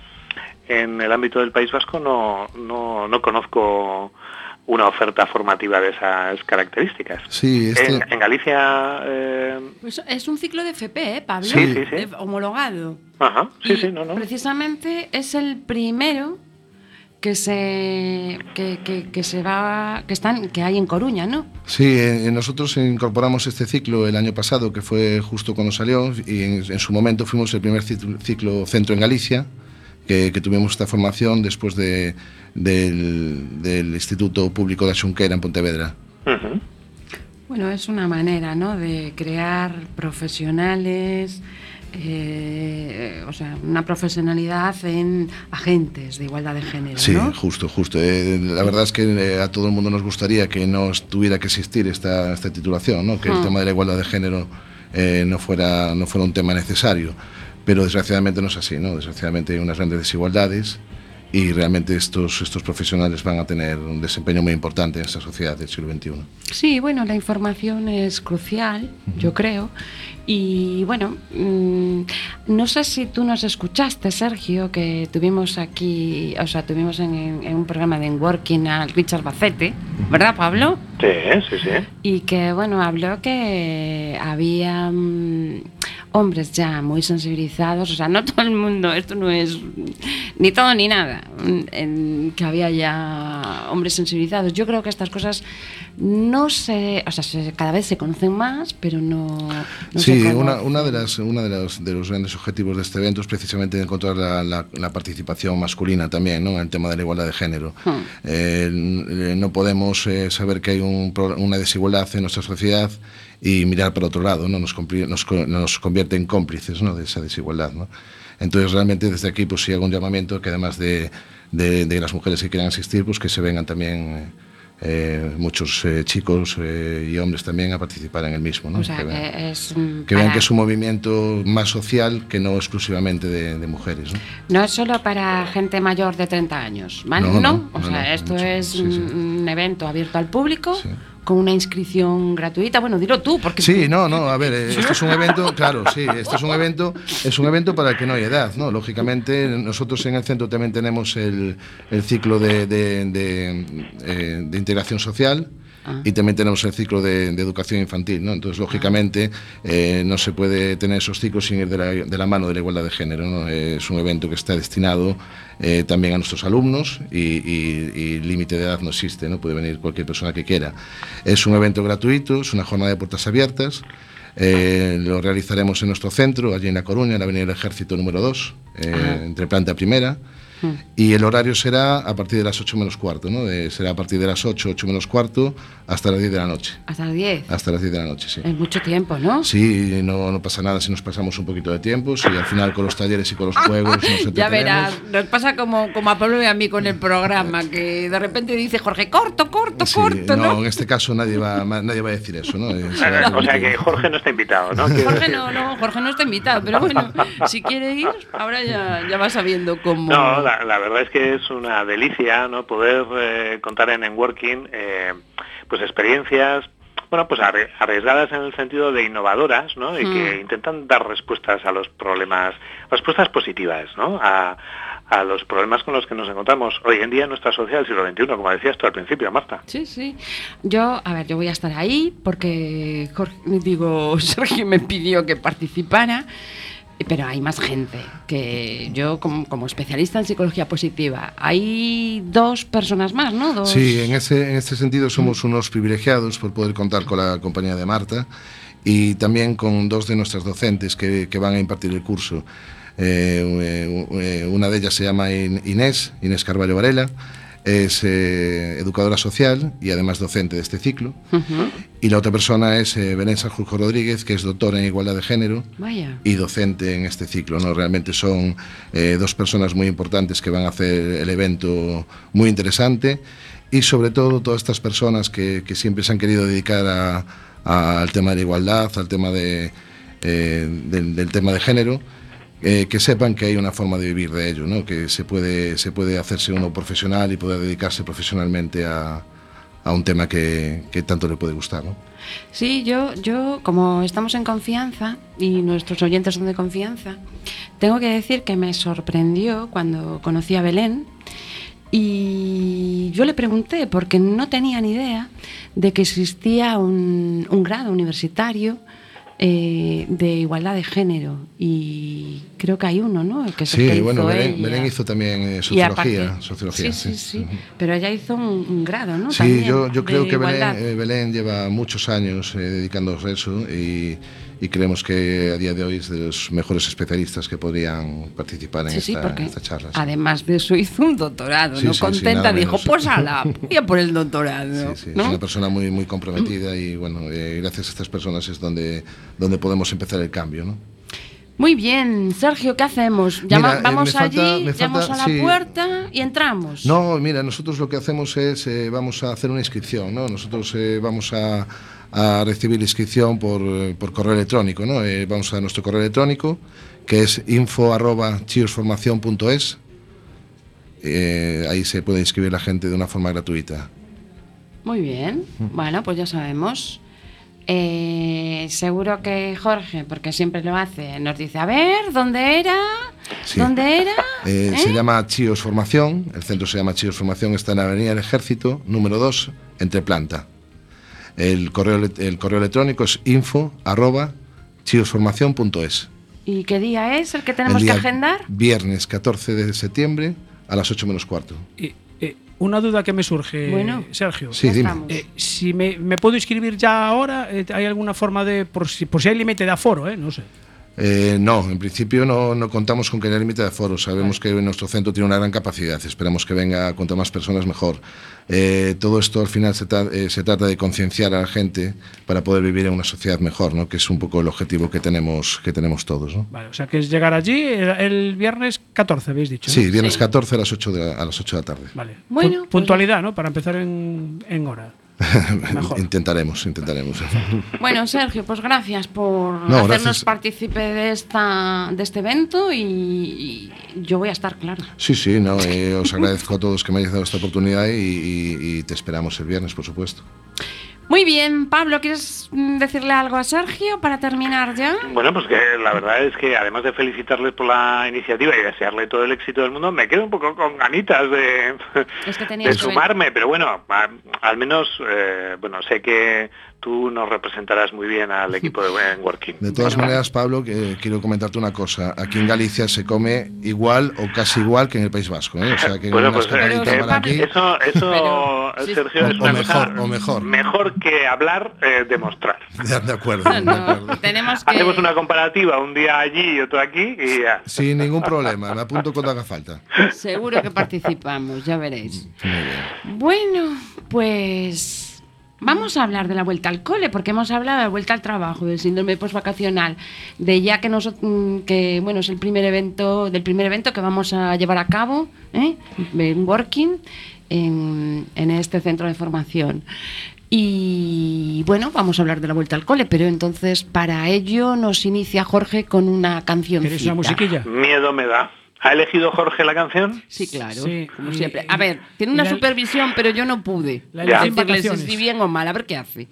en el ámbito del País Vasco, no, no, no conozco una oferta formativa de esas características. Sí, este... en, en, Galicia... Eh... Pues es un ciclo de FP, ¿eh, Pablo? Sí, sí, sí. homologado. Ajá, sí, y sí, no, no. Precisamente es el primero que se que, que, que, se va que están que hay en Coruña, ¿no? Sí, eh, nosotros incorporamos este ciclo el año pasado, que fue justo cuando salió, y en, en su momento fuimos el primer ciclo, centro en Galicia, que, que, tuvimos esta formación después de, del, del Instituto Público de Xunquera en Pontevedra. Uh -huh. Bueno, es una manera, ¿no?, de crear profesionales eh, o sea, una profesionalidad en agentes de igualdad de género. Sí, ¿no? justo, justo. Eh, la verdad es que eh, a todo el mundo nos gustaría que no tuviera que existir esta, esta titulación, ¿no? que el tema de la igualdad de género eh, no, fuera, no fuera un tema necesario. Pero desgraciadamente no es así, ¿no? Desgraciadamente hay unas grandes desigualdades y realmente estos, estos profesionales van a tener un desempeño muy importante en esta sociedad del siglo XXI. Sí, bueno, la información es crucial, uh -huh. yo creo. Y bueno, mmm, no sé si tú nos escuchaste, Sergio, que tuvimos aquí, o sea, tuvimos en, en un programa de Working a Richard Bacete, ¿verdad, Pablo? Sí, sí, sí. Y que, bueno, habló que había mmm, hombres ya muy sensibilizados, o sea, no todo el mundo, esto no es ni todo ni nada, en, que había ya hombres sensibilizados. Yo creo que estas cosas no se, o sea, se- cada vez se conocen más, pero no, no sí, se una, una de las una de los, de los grandes objetivos de este evento es precisamente encontrar la, la- la participación masculina también, ¿no? En el tema de la igualdad de género. Hmm. Eh, n- no podemos eh, saber que hay un una desigualdad en nuestra sociedad y mirar para otro lado, ¿no? Nos, nos, nos convierte en cómplices, ¿no? De esa desigualdad, ¿no? Entonces realmente desde aquí pues sí hago un llamamiento que además de, de, de las mujeres que quieran asistir, pues que se vengan también eh, muchos eh, chicos eh, y hombres también a participar en el mismo, ¿no? O sea, Que vean- que es mm, que vean para- que es un movimiento más social que no exclusivamente de, de mujeres. ¿no? No es solo para gente mayor de 30 años, ¿vale? No, No, o sea, esto mucho, es sí, un, sí. un evento abierto al público Sí. Con una inscripción gratuita. Bueno, dilo tú, porque Sí, no, no, a ver, esto es un evento, claro, sí, esto es un evento, es un evento para el que no hay edad, ¿no? Lógicamente, nosotros en el centro también tenemos el, el ciclo de, de- de, eh, de integración social. Ah. Y también tenemos el ciclo de, de educación infantil, ¿no? Entonces, lógicamente, eh, no se puede tener esos ciclos sin ir de la, de la mano de la igualdad de género, ¿no? Eh, Es un evento que está destinado eh, también a nuestros alumnos y, y- y límite de edad no existe, ¿no? Puede venir cualquier persona que quiera. Es un evento gratuito, es una jornada de puertas abiertas. Eh, lo realizaremos en nuestro centro, allí en La Coruña, en la Avenida del Ejército número 2, eh, entre planta primera. Y el horario será a partir de las 8 menos cuarto, ¿no? De- será a partir de las 8, 8 menos cuarto, hasta las 10 de la noche. hasta las 10. Hasta las 10 de la noche, sí. Es mucho tiempo, ¿no? Sí, no, no pasa nada si nos pasamos un poquito de tiempo, si al final con los talleres y con los juegos nos Ya verás, nos pasa como, como a Pablo y a mí con el programa, que de repente dice Jorge, corto, corto, Sí, corto, no, ¿no? en este caso nadie va, nadie va a decir eso, ¿no? Eh, o sea que Jorge no está invitado, ¿no? Jorge no, no, Jorge no está invitado, pero bueno, si quiere ir, ahora ya, ya va sabiendo cómo... No, la, la verdad es que es una delicia no poder eh, contar en Networking eh, pues experiencias bueno pues arri- arriesgadas en el sentido de innovadoras ¿no? y que Mm. intentan dar respuestas a los problemas respuestas positivas ¿no? a, a los problemas con los que nos encontramos hoy en día en nuestra sociedad del siglo XXI como decías tú al principio Marta Sí, sí. Yo, a ver, yo voy a estar ahí porque Jorge, digo, Sergio me pidió que participara, pero hay más gente que yo como, como especialista en psicología positiva. Hay dos personas más, ¿no? Dos. Sí, en ese, en este sentido somos unos privilegiados por poder contar con la compañía de Marta y también con dos de nuestras docentes que, que van a impartir el curso. Eh, eh, una de ellas se llama In- Inés, Inés Carvalho Varela, es eh, educadora social y además docente de este ciclo. Y la otra persona es eh, Belén Sanjurjo Rodríguez, que es doctora en igualdad de género Vaya. y docente en este ciclo. ¿no? Realmente son eh, dos personas muy importantes que van a hacer el evento muy interesante y sobre todo todas estas personas que, que siempre se han querido dedicar a- a- al tema de la igualdad, al tema de, eh, del, del tema de género. Eh, que sepan que hay una forma de vivir de ello, ¿no? que se puede, se puede hacerse uno profesional y poder dedicarse profesionalmente a, a un tema que, que tanto le puede gustar. ¿no? Sí, yo, yo, como estamos en confianza y nuestros oyentes son de confianza, tengo que decir que me sorprendió cuando conocí a Belén y yo le pregunté, porque no tenía ni idea de que existía un, un grado universitario eh, de igualdad de género y creo que hay uno, ¿no? Que el Sí, que bueno, hizo Belén. Belén hizo también eh, sociología. sociología sí, sí, sí, Ujú. Pero ella hizo un, un grado, ¿no? Sí, También yo, yo creo que Belén, eh, Belén lleva muchos años eh, dedicándose a eso y, y creemos que a día de hoy es de los mejores especialistas que podrían participar en, Sí, esta, charla. sí. además de eso hizo un doctorado, ¿no? Contenta dijo, menos. pues ala, voy a por el doctorado, Sí, sí, ¿no? Es una persona muy, muy comprometida y bueno, eh, gracias a estas personas es donde, donde podemos empezar el cambio. ¿no? Muy bien, Sergio, ¿qué hacemos? Llama- Mira, eh, vamos falta- allí, llamamos falta- a la sí. puerta y entramos. No, mira, nosotros lo que hacemos es, eh, vamos a hacer una inscripción, ¿no? Nosotros eh, vamos a, a recibir inscripción por, por correo electrónico, ¿no? Eh, vamos a nuestro correo electrónico, que es info arroba ahí se puede inscribir la gente de una forma gratuita. Muy bien, Mm. bueno, pues ya sabemos. Eh, seguro que Jorge, porque siempre lo hace, nos dice, a ver, ¿dónde era? Sí. ¿Dónde era? Eh, ¿Eh? Se llama Chios Formación, el centro se llama Chios Formación, está en la Avenida del Ejército, número 2, entre planta. El correo, el correo electrónico es info arroba chiosformación.es. ¿Y qué día es el que tenemos El que agendar? Viernes 14 de septiembre a las 8 menos cuarto. Eh, eh, una duda que me surge, Bueno. Sergio. Sí, dime. Eh, si me, me puedo inscribir ya ahora, Eh, ¿hay alguna forma de, por si, por si hay límite de aforo, eh? No sé. Eh, no, en principio no, no contamos con que haya límite de aforo. Sabemos que nuestro centro tiene una gran capacidad. Esperamos que venga cuanto más personas mejor. Eh, todo esto al final se, tra- eh, se trata de concienciar a la gente para poder vivir en una sociedad mejor, ¿no? que es un poco el objetivo que tenemos, que tenemos todos. ¿no? Vale, o sea que es llegar allí el, el viernes 14, habéis dicho. ¿no? Sí, viernes 14 a las 8 de la, a las 8 de la tarde. Vale. Bueno, Pu- pues- puntualidad, ¿no? Para empezar en, en hora. Intentaremos, intentaremos. Bueno, Sergio, pues gracias por No, hacernos gracias. partícipe de, esta, de este evento y, y yo voy a estar, claro. Sí, sí, no, eh, os agradezco a todos que me hayáis dado esta oportunidad y, y- y te esperamos el viernes, por supuesto. Muy bien, Pablo, ¿quieres mm, decirle algo a Sergio para terminar ya? Bueno, pues que la verdad es que además de felicitarles por la iniciativa y desearle todo el éxito del mundo, me quedo un poco con ganitas de, Es que sumarme, pero bueno, al menos, eh, bueno, sé que tú nos representarás muy bien al equipo de Buen Working. De todas maneras, Pablo, que quiero comentarte una cosa. Aquí en Galicia se come igual o casi igual que en el País Vasco. ¿eh? O sea, que Bueno, pues eh, escapadita Pero, para Pablo, aquí. eso, eso Pero, sí. Sergio, es O- una o cosa mejor, o mejor. mejor que hablar, eh, demostrar. De, de acuerdo, de No, acuerdo. tenemos que... Hacemos una comparativa, un día allí y otro aquí y ya. Sin ningún problema. Me apunto cuando haga falta. Seguro que participamos, ya veréis. Muy bien. Bueno, pues vamos a hablar de la vuelta al cole, porque hemos hablado de la vuelta al trabajo, del síndrome postvacacional, de ya que nosotros, que bueno, es el primer evento, del primer evento que vamos a llevar a cabo, ¿eh? en Working, en, en este centro de formación. Y bueno, vamos a hablar de la vuelta al cole, pero entonces para ello nos inicia Jorge con una canción. ¿Queréis una musiquilla? Miedo me da. ¿Ha elegido Jorge la canción? Sí, claro, Sí, como y- siempre. A ver, tiene una la- supervisión, pero yo no pude La Ya. elegí en decirle si vacaciones. es bien o mal, a ver qué hace.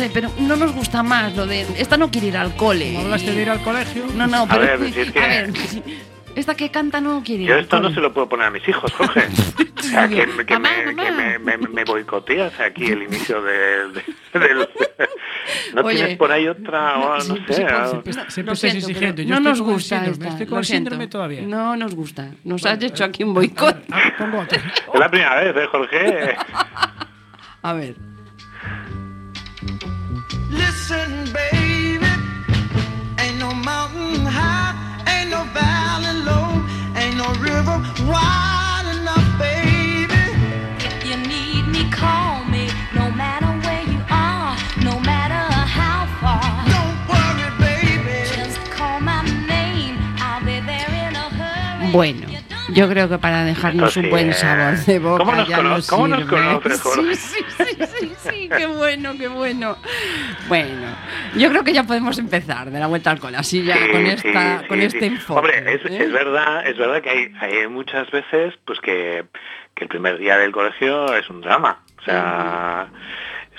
Sé, pero no nos gusta más lo de. Esta no quiere ir al cole. ¿No hablaste de ir al colegio? No, no, A pero. ver, si es que- a ver, esta que canta no quiere ir Yo al esto no se lo puedo poner a mis hijos, Jorge. O sea, que, que Mamá, me, mamá. que me, me, me boicoteas aquí el inicio del... del- ¿No Oye, tienes por ahí otra? no sé, ah, siempre, siempre estás exigente. Yo nos gusta síndrome, esta. estoy con lo el síndrome siento. todavía. No nos gusta. Nos has hecho aquí un boicot. Ah, otra. Es la primera vez, ¿eh, Jorge? A ver. Listen, baby, ain't no mountain high, ain't no valley low, ain't no river wide enough, baby. If you need me, call me. No matter where you are, no matter how far. Don't worry, baby. Just call my name. I'll be there in a hurry. Bueno, yo creo que para dejarnos un buen sabor de boca ¿Cómo nos ya cono- nos cómo nos sirve. conoces, Jorge? Sí, sí, sí, sí, sí, qué bueno, qué bueno. Bueno, yo creo que ya podemos empezar de la vuelta al cole, así ya Sí, con esta, con este enfoque. Hombre, es, ¿eh? es verdad, es verdad que hay, hay muchas veces pues que, que el primer día del colegio es un drama. O sea,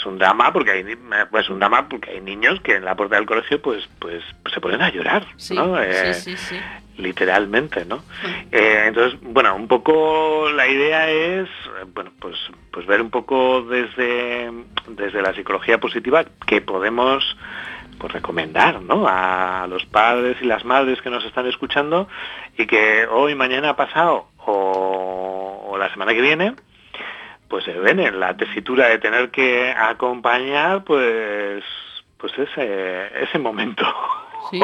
es un drama porque hay pues un drama porque hay niños que en la puerta del colegio pues pues se ponen a llorar Sí, ¿no? Eh, sí, sí, literalmente no Eh, entonces bueno un poco la idea es eh, bueno pues pues ver un poco desde desde la psicología positiva que podemos pues recomendar ¿no? a los padres y las madres que nos están escuchando y que hoy mañana pasado o, o la semana que viene pues se ven en la tesitura de tener que acompañar pues pues ese ese momento Sí.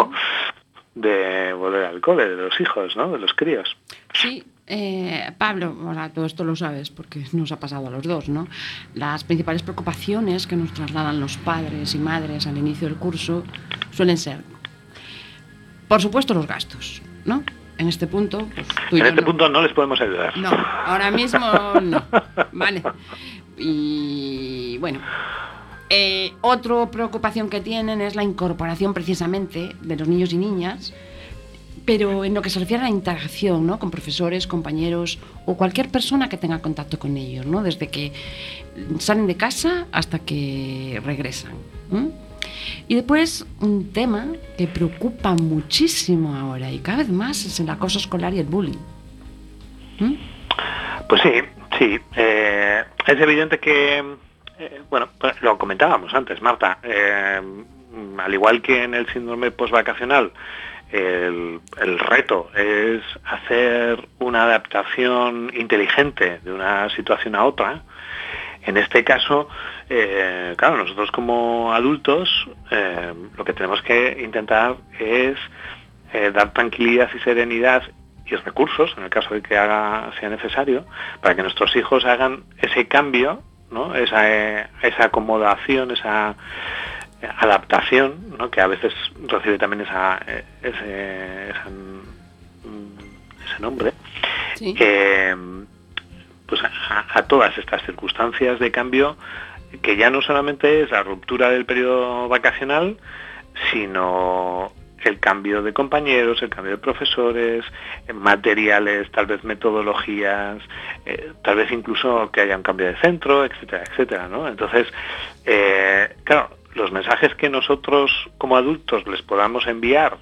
de volver al cole de los hijos no de los críos Sí, eh, Pablo, o sea, todo esto lo sabes porque nos ha pasado a los dos, ¿no? Las principales preocupaciones que nos trasladan los padres y madres al inicio del curso suelen ser, por supuesto, los gastos, ¿no? En este punto, pues tú y en yo este no. punto no les podemos ayudar No, ahora mismo no. Vale. Y bueno. eh, otra preocupación que tienen es la incorporación precisamente de los niños y niñas, pero en lo que se refiere a la interacción ¿no? con profesores, compañeros o cualquier persona que tenga contacto con ellos, ¿no? desde que salen de casa hasta que regresan. Y después un tema que preocupa muchísimo ahora y cada vez más es el acoso escolar y el bullying. ¿m? Pues sí, sí. eh, es evidente que, eh, bueno, lo comentábamos antes, Marta, eh, al igual que en el síndrome postvacacional, el reto es hacer una adaptación inteligente de una situación a otra. En este caso, eh, claro, nosotros como adultos eh, lo que tenemos que intentar es eh, dar tranquilidad y serenidad y recursos, en el caso de que haga, sea necesario, para que nuestros hijos hagan ese cambio, ¿no? esa, esa acomodación, esa adaptación, ¿no? que a veces recibe también esa, ese, esa, mm, ese nombre, Sí. Pues a, a todas estas circunstancias de cambio que ya no solamente es la ruptura del periodo vacacional, sino el cambio de compañeros, el cambio de profesores, materiales, tal vez metodologías, eh, tal vez incluso que haya un cambio de centro, etcétera, etcétera, ¿no? Entonces, eh, claro, los mensajes que nosotros como adultos les podamos enviar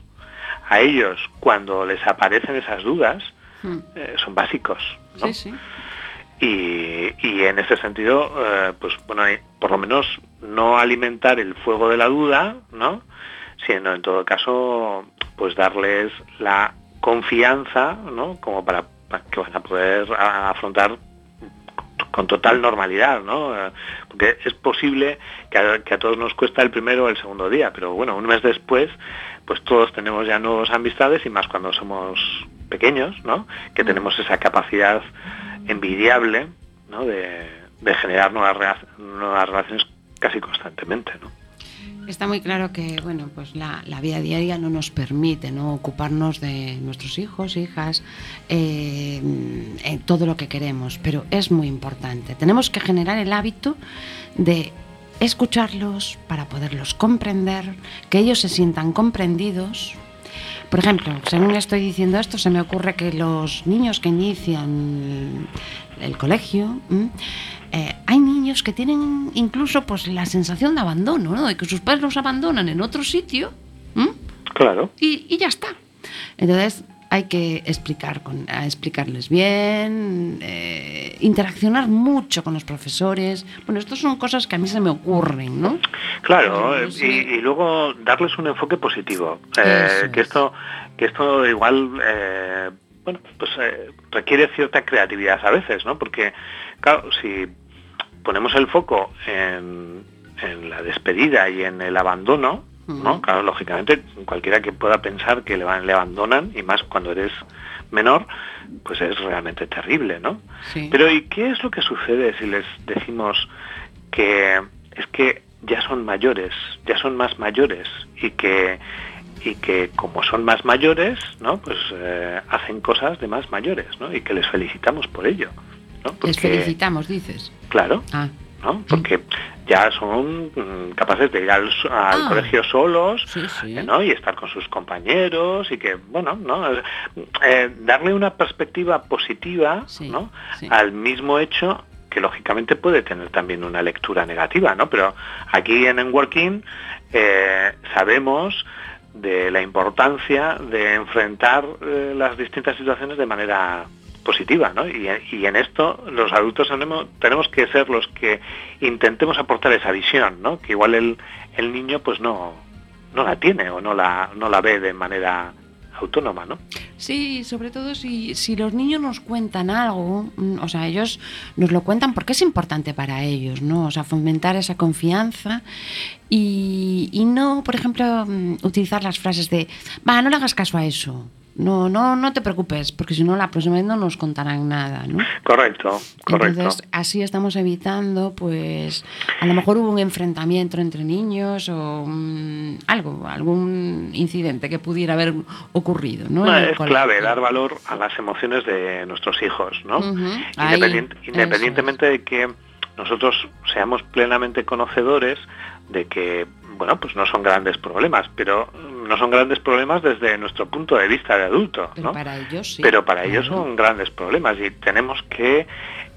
a ellos cuando les aparecen esas dudas Mm. eh, son básicos, ¿no? Sí, sí. Y, y en ese sentido, eh, pues bueno, hay- por lo menos no alimentar el fuego de la duda, ¿no? Sino en todo caso, pues darles la confianza, ¿no? Como para, para que van a poder afrontar con total normalidad, ¿no? Eh, Porque es posible que a, que a todos nos cuesta el primero o el segundo día, pero bueno, un mes después, pues todos tenemos ya nuevas amistades y más cuando somos pequeños, ¿no? Que Mm. tenemos esa capacidad envidiable, ¿no? De, generar nuevas, nuevas relaciones casi constantemente, ¿no? Está muy claro que bueno, pues la, la vida diaria no nos permite ¿no? ocuparnos de nuestros hijos, hijas, eh, en todo lo que queremos, pero es muy importante. Tenemos que generar el hábito de escucharlos para poderlos comprender, que ellos se sientan comprendidos. Por ejemplo, según estoy diciendo esto, se me ocurre que los niños que inician el colegio, eh, hay niños que tienen incluso pues la sensación de abandono, ¿no? De que sus padres los abandonan en otro sitio ¿m? Claro. y, y ya está. Entonces hay que explicar con, explicarles bien, eh, interaccionar mucho con los profesores. Bueno, estas son cosas que a mí se me ocurren, ¿no? Claro, eh, y, y luego darles un enfoque positivo. Eh, que es. esto, que esto igual, eh, bueno, pues requiere cierta creatividad a veces, ¿no? Porque, claro, si ponemos el foco en, en la despedida y en el abandono, ¿no? Claro, lógicamente, cualquiera que pueda pensar que le, van, le abandonan, y más cuando eres menor, pues es realmente terrible, ¿no? Sí. Pero ¿y qué es lo que sucede si les decimos que es que ya son mayores, ya son más mayores y que y que como son más mayores, ¿no? Pues eh, hacen cosas de más mayores, ¿no? Y que les felicitamos por ello, ¿no? Les felicitamos, dices. claro, Ah, ¿no? Porque ya son mm, capaces de ir al, al Ah. colegio solos, sí, sí. eh, ¿no? y estar con sus compañeros y que bueno no Eh, darle una perspectiva positiva Sí, ¿no? al mismo hecho que lógicamente puede tener también una lectura negativa, ¿no? Pero aquí en Working sabemos de la importancia de enfrentar eh, las distintas situaciones de manera positiva, ¿no? Y, y en esto los adultos tenemos, tenemos que ser los que intentemos aportar esa visión, ¿no? Que igual el, el niño pues no, no la tiene o no la, no la ve de manera autónoma, ¿no? Sí, sobre todo si, si los niños nos cuentan algo, mm, o sea, ellos nos lo cuentan porque es importante para ellos, ¿no? O sea, fomentar esa confianza y, y no, por ejemplo, mm, utilizar las frases de, va, no le hagas caso a eso. No, no, no te preocupes, porque si no la próxima vez no nos contarán nada, ¿no? Correcto, correcto. Entonces, así estamos evitando, pues, a lo mejor hubo un enfrentamiento entre niños o mm, algo, algún incidente que pudiera haber ocurrido, ¿no? Es clave dar valor a las emociones de nuestros hijos, ¿no? Independient- independientemente de que nosotros seamos plenamente conocedores de que, bueno, pues no son grandes problemas, pero no son grandes problemas desde nuestro punto de vista de adulto, Pero ¿no? para ellos sí. pero para ellos son grandes problemas y tenemos que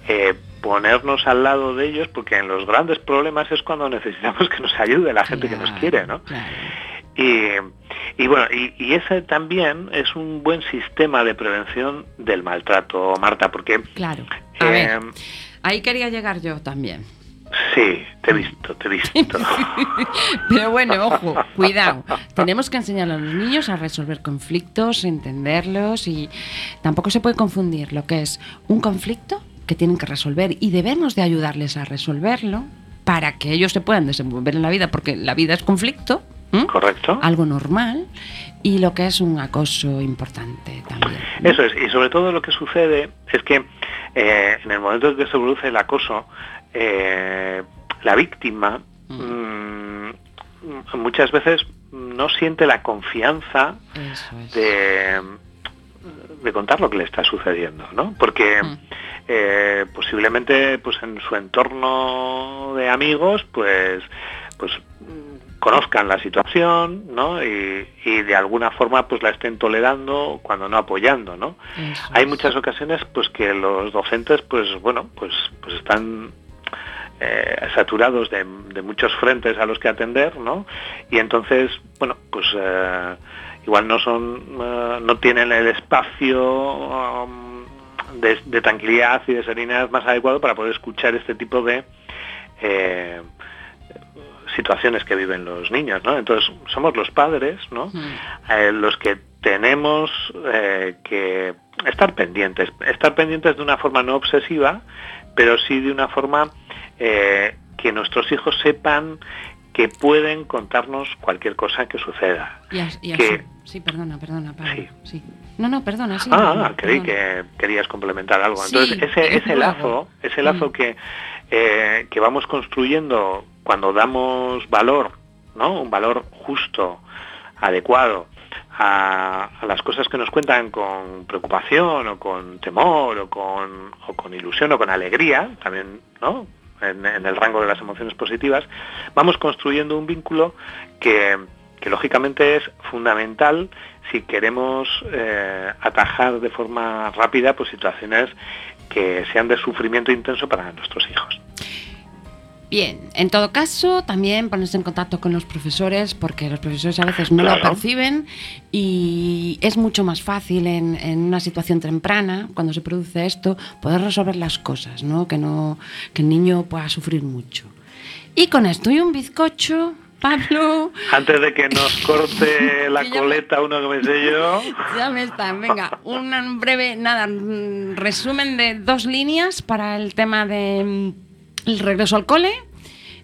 eh, ponernos al lado de ellos porque en los grandes problemas es cuando necesitamos que nos ayude la gente que nos quiere, ¿no? claro. Y, y bueno, y, y ese también es un buen sistema de prevención del maltrato, Marta, porque Claro. A ver, eh, ahí quería llegar yo también. Sí, te he visto, te he visto. Pero bueno, ojo, cuidado. Tenemos que enseñar a los niños a resolver conflictos, entenderlos y tampoco se puede confundir lo que es un conflicto que tienen que resolver y debemos de ayudarles a resolverlo para que ellos se puedan desenvolver en la vida, porque la vida es conflicto. ¿Correcto? algo normal, y lo que es un acoso importante también. ¿no? Eso es, y sobre todo lo que sucede es que eh, en el momento en que se produce el acoso, eh, la víctima mm, muchas veces no siente la confianza es. de, de contar lo que le está sucediendo, ¿no? Porque Mm. eh, posiblemente pues en su entorno de amigos pues pues mm, conozcan la situación, ¿no? Y, y de alguna forma pues la estén tolerando cuando no apoyando, ¿no? Eso Hay muchas ocasiones pues que los docentes pues bueno pues pues están eh, saturados de, de muchos frentes a los que atender, ¿no? Y entonces bueno pues eh, igual no son eh, no tienen el espacio um, de, de tranquilidad y de serenidad más adecuado para poder escuchar este tipo de situaciones que viven los niños, ¿no? Entonces somos los padres, ¿no? Eh, los que tenemos eh, que estar pendientes, estar pendientes de una forma no obsesiva, pero sí de una forma eh, que nuestros hijos sepan que pueden contarnos cualquier cosa que suceda. Y as- y que- Sí, perdona, perdona, Pablo. Sí. Sí. No, no, perdona, sí. ah, perdona, creí perdona. que querías complementar algo. Sí, Entonces, ese, ese luego. lazo, ese lazo Mm. que, eh, que vamos construyendo cuando damos valor, ¿no? Un valor justo, adecuado a, las cosas que nos cuentan con preocupación o con temor o con, o con ilusión o con alegría, también, ¿no? En, en el rango de las emociones positivas, vamos construyendo un vínculo que, que lógicamente es fundamental si queremos eh, atajar de forma rápida pues, situaciones que sean de sufrimiento intenso para nuestros hijos. Bien, en todo caso, también ponerse en contacto con los profesores, porque los profesores a veces no lo perciben y es mucho más fácil en, en una situación temprana, cuando se produce esto, poder resolver las cosas, ¿no? Que, no, que el niño pueda sufrir mucho. Y con esto y un bizcocho, Pablo, Antes de que nos corte la coleta uno que me sé yo, ya me están. Venga, un breve, nada, resumen de dos líneas para el tema de mm, el regreso al cole.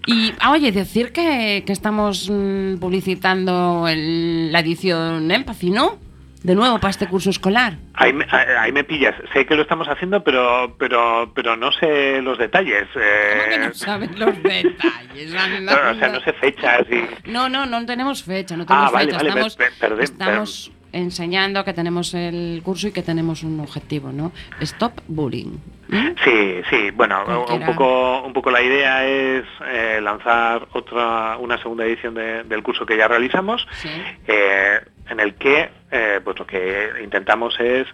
Y, ah, oye, decir que, que estamos mm, publicitando el- la edición Empathy, ¿no? De nuevo para este curso escolar. ahí me, ahí me pillas. Sé que lo estamos haciendo, pero pero pero no sé los detalles. ¿Cómo que eh, no sabes los detalles? no, o sea, no sé fechas y... No, no, no tenemos fecha, no tenemos Ah, vale, fecha. vale, estamos per- per- perdón, estamos enseñando que tenemos el curso y que tenemos un objetivo, ¿no? Stop bullying. ¿Mm? Sí, sí, bueno, un poco, un poco la idea es eh, lanzar otra, una segunda edición de- del curso que ya realizamos, Sí. eh, en el que eh, pues lo que intentamos es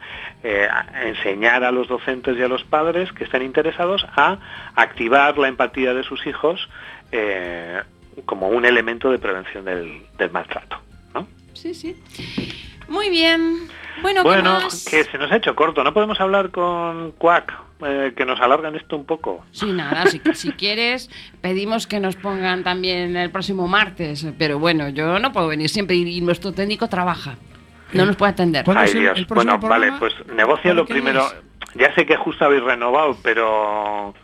eh, enseñar a los docentes y a los padres que estén interesados a activar la empatía de sus hijos eh, como un elemento de prevención del, del maltrato. ¿no? Sí, sí. Muy bien. Bueno, ¿qué Bueno, más? que se nos ha hecho corto, ¿no podemos hablar con Quack? eh, que nos alargan esto un poco. Sí, nada, si, si quieres, pedimos que nos pongan también el próximo martes, pero bueno, yo no puedo venir siempre y, y nuestro técnico trabaja. No nos puede atender. ¿Cuándo Ay es el- Dios, el bueno, vale, pues negocia lo ¿Cuándo primero. Ya sé que justo habéis renovado, pero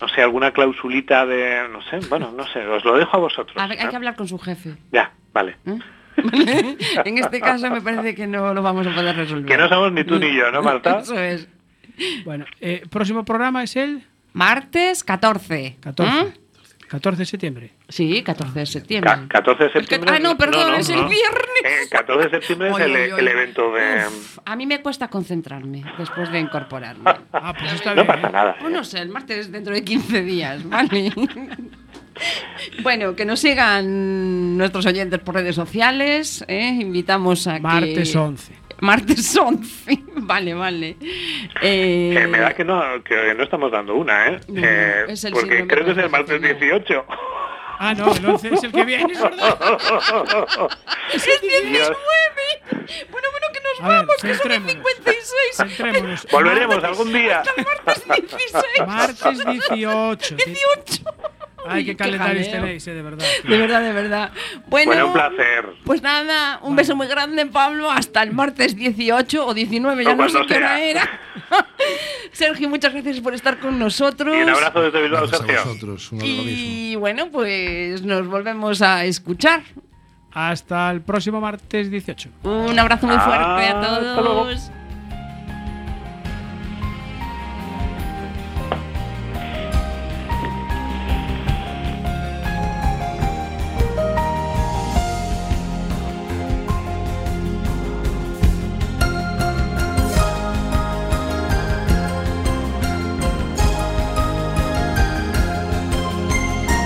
no sé, alguna clausulita de, no sé, bueno, no sé, os lo dejo a vosotros. A ver, hay ¿no? que hablar con su jefe. Ya, vale. ¿eh? en este caso me parece que no lo vamos a poder resolver. Que no somos ni tú ni yo, ¿no, Marta? Eso es. Bueno, eh, próximo programa es el Martes 14. 14. ¿eh? 14 de septiembre. Sí, 14 de septiembre. Ca- 14 de Es que- septiembre. ah, no, perdón, es el viernes. Eh, 14 de septiembre es el, oy, oy. el evento de. Uf, a mí me cuesta concentrarme después de incorporarme. Ah, pues está no bien. pasa ¿eh? nada. Pues no sé, el martes dentro de 15 días, ¿vale? bueno, que nos sigan nuestros oyentes por redes sociales. ¿eh? Invitamos a que... Martes 11. Martes 11. vale, vale. Eh, Que me da que no, que no estamos dando una, ¿eh? No, Eh, es el porque creo que es el martes constitucional. 18. Ah, no, el 11 es el que viene, es verdad. ¡Es 19! Bueno, bueno, que nos A ver, vamos, que son las centrémonos. 56. Centrémonos. Volveremos algún día. Martes 16. Martes 18. 18. Ay, qué calendarios jaleo. tenéis, eh, de verdad. De verdad, de verdad. Bueno, Bueno, un placer. Pues nada, un beso muy grande, Pablo. Hasta el martes 18 o 19, ya O no sé qué hora era. Sergio, muchas gracias por estar con nosotros. Y un abrazo desde Bilbao, Sergio. vosotros, un. Y bueno, pues nos volvemos a escuchar. Hasta el próximo martes 18. Un abrazo muy fuerte a Hasta luego. todos.